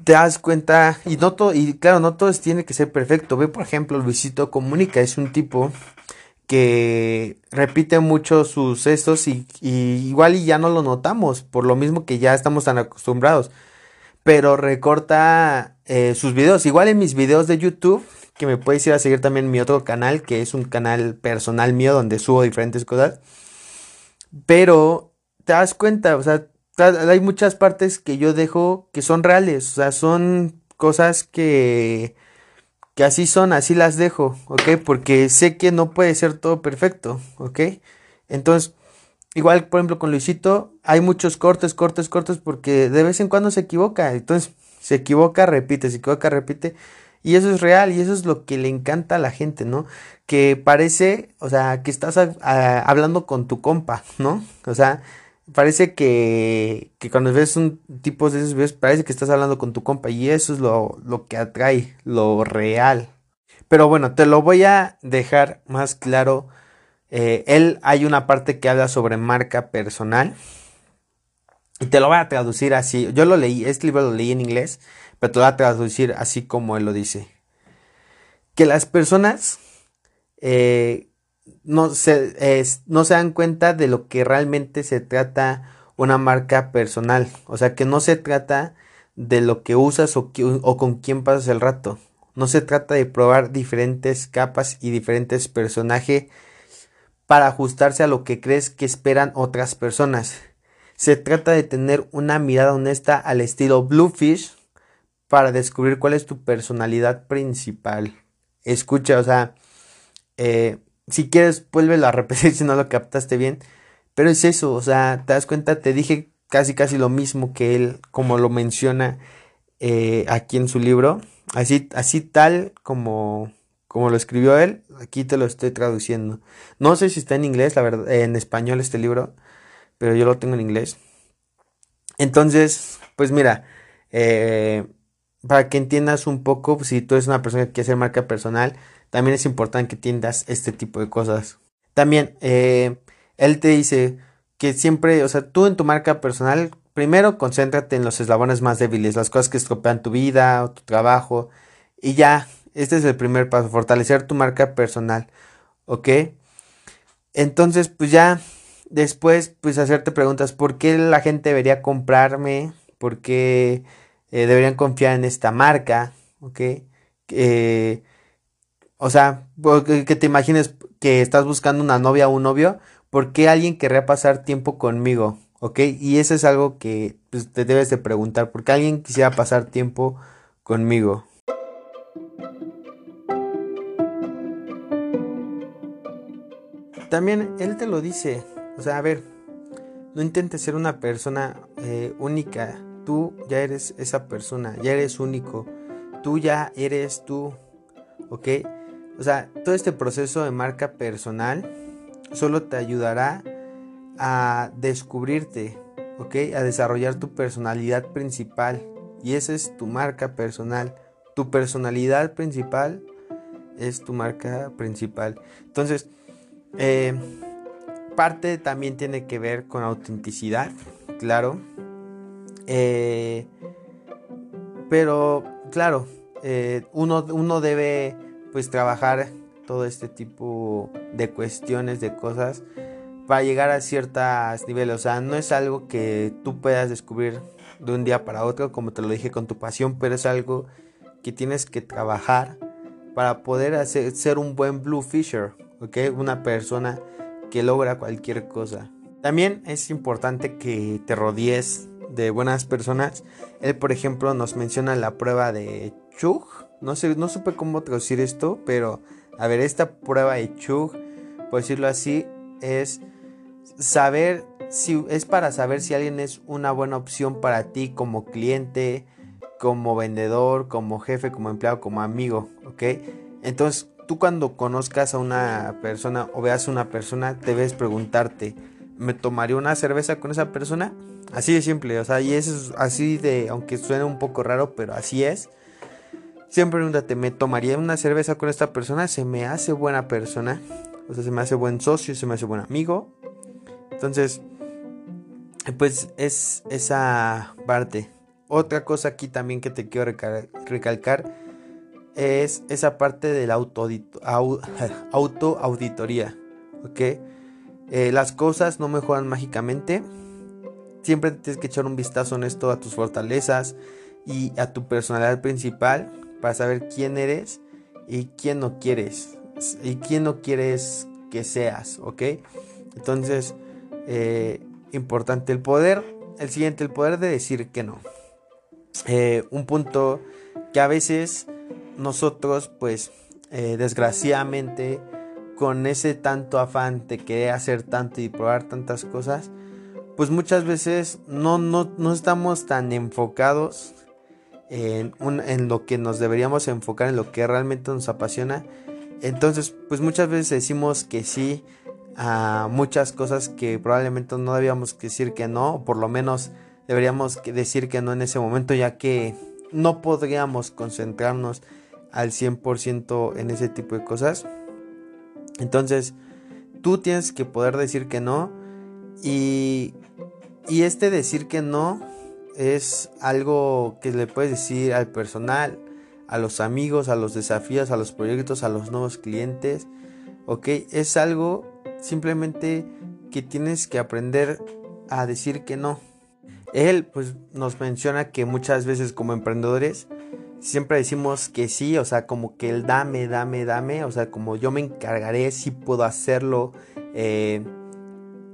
te das cuenta, y no todo, y claro, no todo tiene que ser perfecto. Ve, por ejemplo, Luisito Comunica, es un tipo que repite mucho sus estos y, igual y ya no lo notamos, por lo mismo que ya estamos tan acostumbrados. Pero recorta eh, sus videos, igual en mis videos de YouTube, que me puedes ir a seguir también en mi otro canal, que es un canal personal mío donde subo diferentes cosas. Pero te das cuenta, o sea, hay muchas partes que yo dejo que son reales, o sea, son cosas que que así son, así las dejo, ¿ok? Porque sé que no puede ser todo perfecto, ¿ok? Entonces, igual, por ejemplo, con Luisito, hay muchos cortes, cortes, cortes, porque de vez en cuando se equivoca. Entonces, se equivoca, repite, se equivoca, repite. Y eso es real y eso es lo que le encanta a la gente, ¿no? Que parece, o sea, que estás hablando con tu compa, ¿no? O sea, parece que, que cuando ves un tipo de esos videos, parece que estás hablando con tu compa y eso es lo, lo que atrae, lo real. Pero bueno, te lo voy a dejar más claro. Eh, él hay una parte que habla sobre marca personal. Y te lo voy a traducir así. Yo lo leí, este libro lo leí en inglés, pero te lo voy a traducir así como él lo dice. Que las personas eh, no se, no se dan cuenta de lo que realmente se trata una marca personal. O sea, que no se trata de lo que usas o, o con quién pasas el rato. No se trata de probar diferentes capas y diferentes personajes para ajustarse a lo que crees que esperan otras personas. Se trata de tener una mirada honesta al estilo Bluefish para descubrir cuál es tu personalidad principal. Escucha, o sea, eh, si quieres, vuélvelo a repetir si no lo captaste bien. Pero es eso, o sea, te das cuenta, te dije casi casi lo mismo que él, como lo menciona eh, aquí en su libro. Así, así tal como, como lo escribió él, aquí te lo estoy traduciendo. No sé si está en inglés, la verdad, en español este libro, pero yo lo tengo en inglés. Entonces, pues mira, eh, para que entiendas un poco, si tú eres una persona que quiere hacer marca personal, también es importante que entiendas este tipo de cosas. También, eh, él te dice que siempre, o sea, tú en tu marca personal, primero concéntrate en los eslabones más débiles, las cosas que estropean tu vida o tu trabajo, y ya, este es el primer paso, fortalecer tu marca personal, ¿ok? Entonces, pues ya, después, pues hacerte preguntas, ¿por qué la gente debería comprarme? ¿Por qué eh, deberían confiar en esta marca? ¿Ok? Eh, o sea, que te imagines que estás buscando una novia o un novio, ¿por qué alguien querría pasar tiempo conmigo? ¿Ok? Y eso es algo que pues, te debes de preguntar, ¿por qué alguien quisiera pasar tiempo conmigo? También él te lo dice, o sea, a ver, no intentes ser una persona eh, única, tú ya eres esa persona, ya eres único, tú ya eres tú, ¿ok? O sea, todo este proceso de marca personal, solo te ayudará a descubrirte, ¿ok? A desarrollar tu personalidad principal. Y esa es tu marca personal. Tu personalidad principal es tu marca principal. Entonces, eh, parte también tiene que ver con autenticidad, claro. Eh, pero, claro, eh, uno, uno debe pues trabajar todo este tipo de cuestiones, de cosas, para llegar a ciertos niveles. O sea, no es algo que tú puedas descubrir de un día para otro, como te lo dije con tu pasión, pero es algo que tienes que trabajar para poder hacer, ser un buen Blue Fisher, ¿ok? Una persona que logra cualquier cosa. También es importante que te rodees de buenas personas. Él, por ejemplo, nos menciona la prueba de Chug. No sé, no supe cómo traducir esto, pero a ver, esta prueba de Chug, por decirlo así, es saber si es para saber si alguien es una buena opción para ti como cliente, como vendedor, como jefe, como empleado, como amigo, ¿ok? Entonces, tú cuando conozcas a una persona o veas a una persona, debes preguntarte, ¿me tomaría una cerveza con esa persona? Así de simple, o sea, y eso es así de, aunque suene un poco raro, pero así es. Siempre pregúntate, ¿me tomaría una cerveza con esta persona? ¿Se me hace buena persona? O sea, ¿se me hace buen socio? ¿Se me hace buen amigo? Entonces, pues es esa parte. Otra cosa aquí también que te quiero recalcar es esa parte de la auto, auditoría. ¿Ok? Eh, las cosas no mejoran mágicamente Siempre tienes que echar un vistazo honesto a tus fortalezas y a tu personalidad principal para saber quién eres y quién no quieres y quién no quieres que seas, ¿ok? Entonces, eh, importante el poder, el siguiente, el poder de decir que no. Eh, un punto que a veces nosotros, pues, eh, desgraciadamente, con ese tanto afán de querer hacer tanto y probar tantas cosas, pues muchas veces no, no, estamos tan enfocados en, en, lo que nos deberíamos enfocar, en lo que realmente nos apasiona. Entonces, pues muchas veces decimos que sí a muchas cosas que probablemente no debíamos decir que no, o por lo menos deberíamos decir que no en ese momento, ya que no podríamos concentrarnos al 100% en ese tipo de cosas. Entonces, tú tienes que poder decir que no y y este decir que no es algo que le puedes decir al personal, a los amigos, a los desafíos, a los proyectos, a los nuevos clientes. ¿Ok? Es algo simplemente que tienes que aprender a decir que no. Él pues nos menciona que muchas veces como emprendedores siempre decimos que sí, o sea, como que el dame, dame, dame, o sea, como yo me encargaré, si puedo hacerlo. Eh,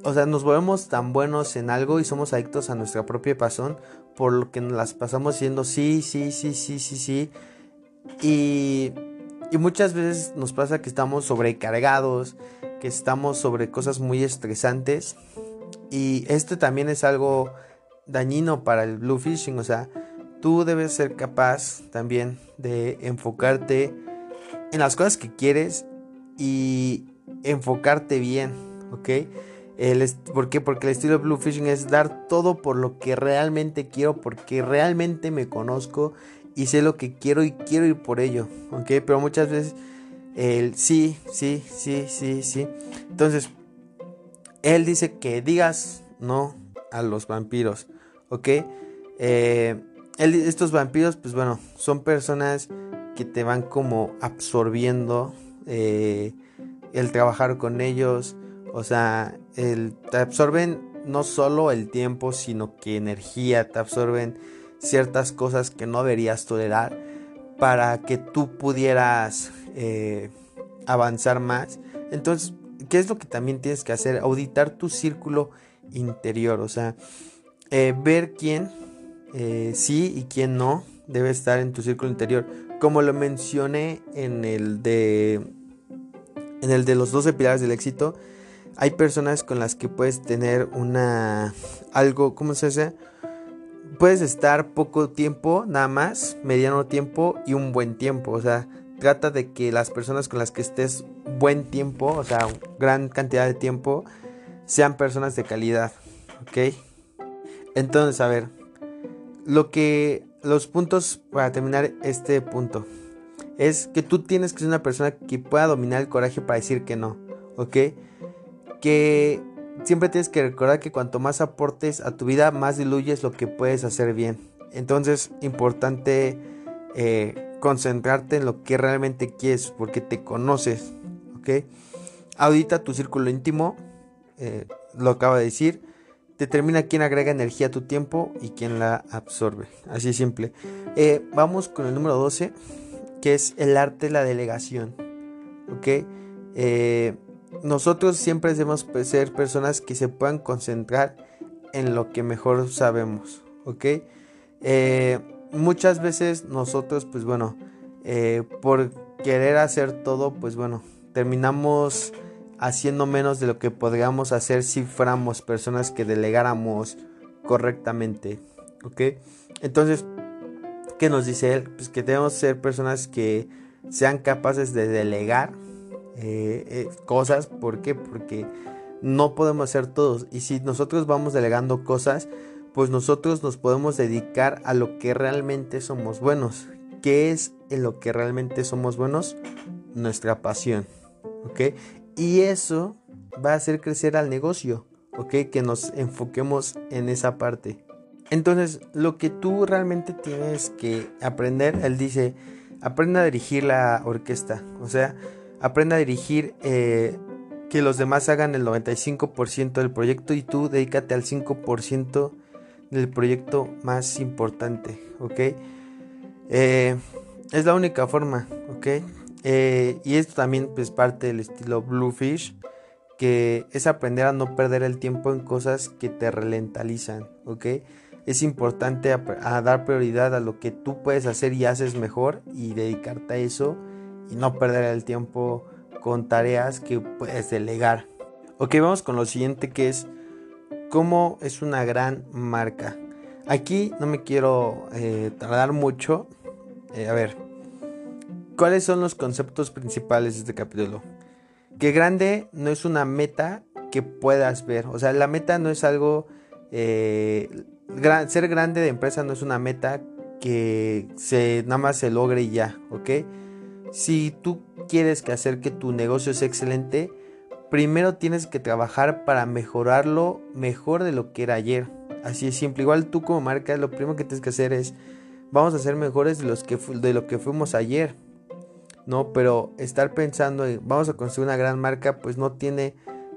o sea, nos volvemos tan buenos en algo y somos adictos a nuestra propia pasión por lo que nos las pasamos diciendo sí, sí, sí, sí, sí, sí. Y, y muchas veces nos pasa que estamos sobrecargados, que estamos sobre cosas muy estresantes. Y esto también es algo dañino para el blue fishing, o sea, tú debes ser capaz también de enfocarte en las cosas que quieres y enfocarte bien, ¿ok? ¿Por qué? Porque el estilo Blue Fishing es dar todo por lo que realmente quiero, porque realmente me conozco y sé lo que quiero y quiero ir por ello, ¿ok? Pero muchas veces el sí, sí, sí, sí, sí. Entonces, él dice que digas no a los vampiros, ¿ok? Eh, estos vampiros, pues bueno, son personas que te van como absorbiendo eh, el trabajar con ellos, o sea, te absorben no solo el tiempo, sino que energía, te absorben ciertas cosas que no deberías tolerar para que tú pudieras eh, avanzar más. Entonces, ¿qué es lo que también tienes que hacer? Auditar tu círculo interior, o sea, eh, ver quién eh, sí y quién no debe estar en tu círculo interior. Como lo mencioné en el de en el de los 12 pilares del éxito, hay personas con las que puedes tener una algo, ¿cómo se dice? Puedes estar poco tiempo, nada más, mediano tiempo y un buen tiempo. O sea, trata de que las personas con las que estés buen tiempo, o sea, gran cantidad de tiempo, sean personas de calidad, ¿ok? Entonces, a ver, lo que, los puntos para terminar este punto, es que tú tienes que ser una persona que pueda dominar el coraje para decir que no, ¿ok? Que siempre tienes que recordar que cuanto más aportes a tu vida, más diluyes lo que puedes hacer bien. Entonces, importante eh, concentrarte en lo que realmente quieres, porque te conoces, ¿ok? Audita tu círculo íntimo, eh, lo acabo de decir. Determina quién agrega energía a tu tiempo y quién la absorbe. Así simple. Eh, vamos con el número 12, que es el arte de la delegación. ¿Ok? nosotros siempre debemos ser personas que se puedan concentrar en lo que mejor sabemos. ¿Ok? Eh, muchas veces nosotros, pues bueno, eh, por querer hacer todo, pues bueno, terminamos haciendo menos de lo que podríamos hacer si fuéramos personas que delegáramos correctamente. ¿Ok? Entonces, ¿qué nos dice él? Pues que debemos ser personas que sean capaces de delegar eh, cosas. ¿Por qué? Porque no podemos hacer todos. Y si nosotros vamos delegando cosas, pues nosotros nos podemos dedicar a lo que realmente somos buenos. ¿Qué es en lo que realmente somos buenos? Nuestra pasión. ¿Ok? Y eso va a hacer crecer al negocio. ¿Ok? Que nos enfoquemos en esa parte. Entonces, lo que tú realmente tienes que aprender, él dice, aprenda a dirigir la orquesta. O sea, aprenda a dirigir eh, que los demás hagan el 95% del proyecto y tú dedícate al 5% del proyecto más importante, ¿ok? Eh, es la única forma, ¿ok? Eh, y esto también es parte del estilo Bluefish, que es aprender a no perder el tiempo en cosas que te ralentalizan, ¿ok? Es importante a, dar prioridad a lo que tú puedes hacer y haces mejor y dedicarte a eso y no perder el tiempo con tareas que puedes delegar. Ok, vamos con lo siguiente que es cómo es una gran marca. Aquí no me quiero eh, tardar mucho. Eh, a ver, ¿cuáles son los conceptos principales de este capítulo? Que grande no es una meta que puedas ver. O sea, la meta no es algo... Eh, ser grande de empresa no es una meta que se, nada más se logre y ya, ¿ok? Si tú quieres que hacer que tu negocio sea excelente, primero tienes que trabajar para mejorarlo mejor de lo que era ayer. Así es simple. Igual tú como marca lo primero que tienes que hacer es vamos a ser mejores de, los que, de lo que fuimos ayer. No, pero estar pensando en vamos a construir una gran marca pues no tiene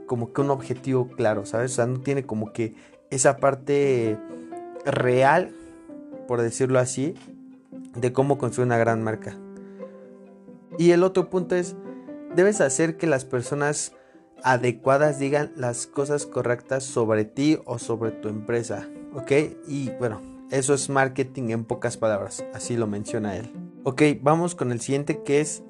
como que un objetivo claro, ¿sabes? O sea, no tiene como que esa parte real, por decirlo así, de cómo construir una gran marca. Y el otro punto es, debes hacer que las personas adecuadas digan las cosas correctas sobre ti o sobre tu empresa, ¿ok? Y bueno, eso es marketing en pocas palabras, así lo menciona él. Ok, vamos con el siguiente que es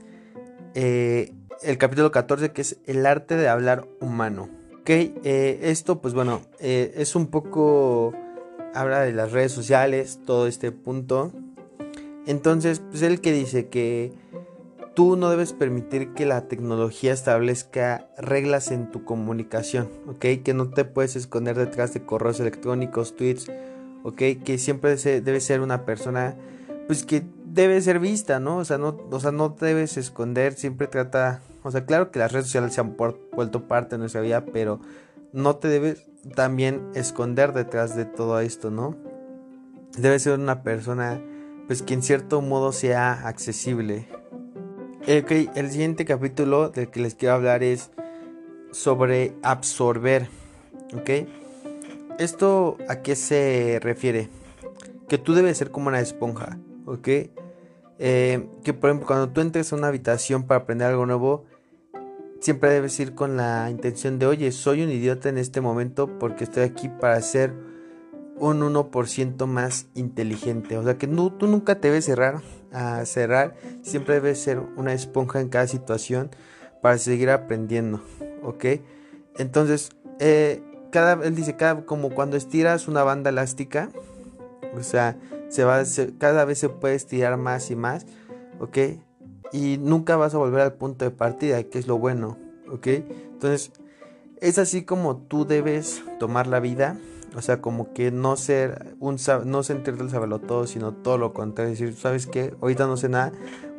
eh, el capítulo 14 que es el arte de hablar humano. Ok, eh, esto pues bueno, eh, es un poco, habla de las redes sociales, todo este punto. Entonces, pues él que dice que Tú no debes permitir que la tecnología establezca reglas en tu comunicación, ¿ok? Que no te puedes esconder detrás de correos electrónicos, tweets, ¿ok? Que siempre debe ser una persona, pues que debe ser vista, ¿no? O sea, no, o sea, no debes esconder, siempre trata, o sea, claro que las redes sociales se han vuelto parte de nuestra vida, pero no te debes también esconder detrás de todo esto, ¿no? Debe ser una persona, pues que en cierto modo sea accesible, Ok, el siguiente capítulo del que les quiero hablar es sobre absorber. ¿Ok? ¿Esto a qué se refiere? Que tú debes ser como una esponja. ¿Ok? Eh, que por ejemplo cuando tú entres a una habitación para aprender algo nuevo, siempre debes ir con la intención de, oye, soy un idiota en este momento porque estoy aquí para ser un 1% más inteligente. O sea que tú nunca te debes cerrar a cerrar. Siempre debes ser una esponja en cada situación para seguir aprendiendo. ¿Ok? Entonces, eh, cada, él dice, cada, como cuando estiras una banda elástica, o sea, se va, cada vez se puede estirar más y más. ¿Ok? y nunca vas a volver al punto de partida, que es lo bueno, ¿ok? Entonces, es así como tú debes tomar la vida, o sea, como que no ser un no sentirte el saberlo todo, sino todo lo contrario, decir, ¿sabes qué? Ahorita no sé nada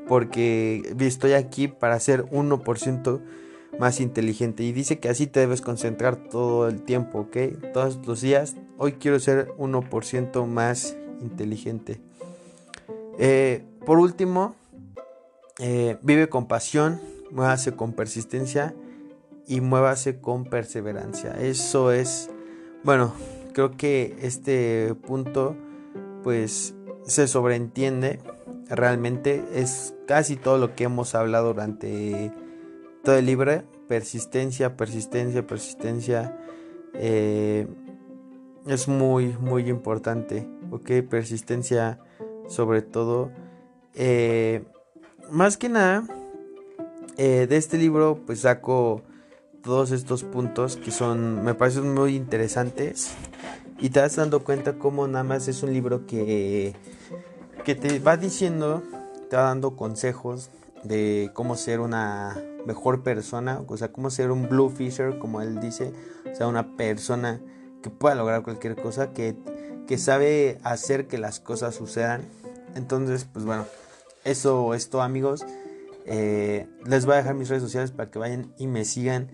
porque estoy aquí para ser 1% más inteligente y dice que así te debes concentrar todo el tiempo, ¿ok? Todos los días, hoy quiero ser 1% más inteligente. Eh, por último, eh, vive con pasión, muévase con persistencia y muévase con perseverancia. Eso es, bueno, creo que este punto pues se sobreentiende realmente es casi todo lo que hemos hablado durante todo el libro persistencia persistencia persistencia eh, es muy muy importante ok persistencia sobre todo eh, más que nada eh, de este libro pues saco todos estos puntos que son, me parecen muy interesantes. Y te vas dando cuenta cómo nada más es un libro que, que te va diciendo, te va dando consejos de cómo ser una mejor persona, o sea, cómo ser un blue fisher, como él dice, o sea, una persona que pueda lograr cualquier cosa, que, que sabe hacer que las cosas sucedan. Entonces, pues bueno, eso es todo amigos. Eh, les voy a dejar mis redes sociales para que vayan y me sigan.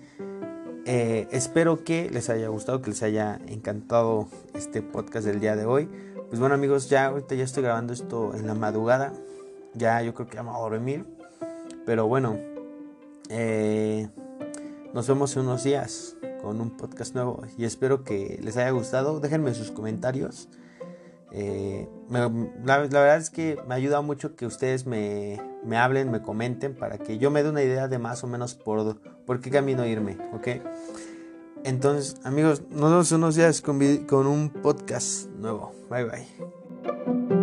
Eh, espero que les haya gustado, que les haya encantado este podcast del día de hoy. Pues bueno amigos, ya ahorita ya estoy grabando esto en la madrugada. Ya yo creo que vamos a dormir. Pero bueno, eh, nos vemos en unos días con un podcast nuevo. Y espero que les haya gustado. Déjenme sus comentarios. Eh, la, verdad es que me ayuda mucho que ustedes me, hablen, me comenten para que yo me dé una idea de más o menos por, por qué camino irme, ¿ok? Entonces, amigos, nos vemos unos días con un podcast nuevo. Bye bye.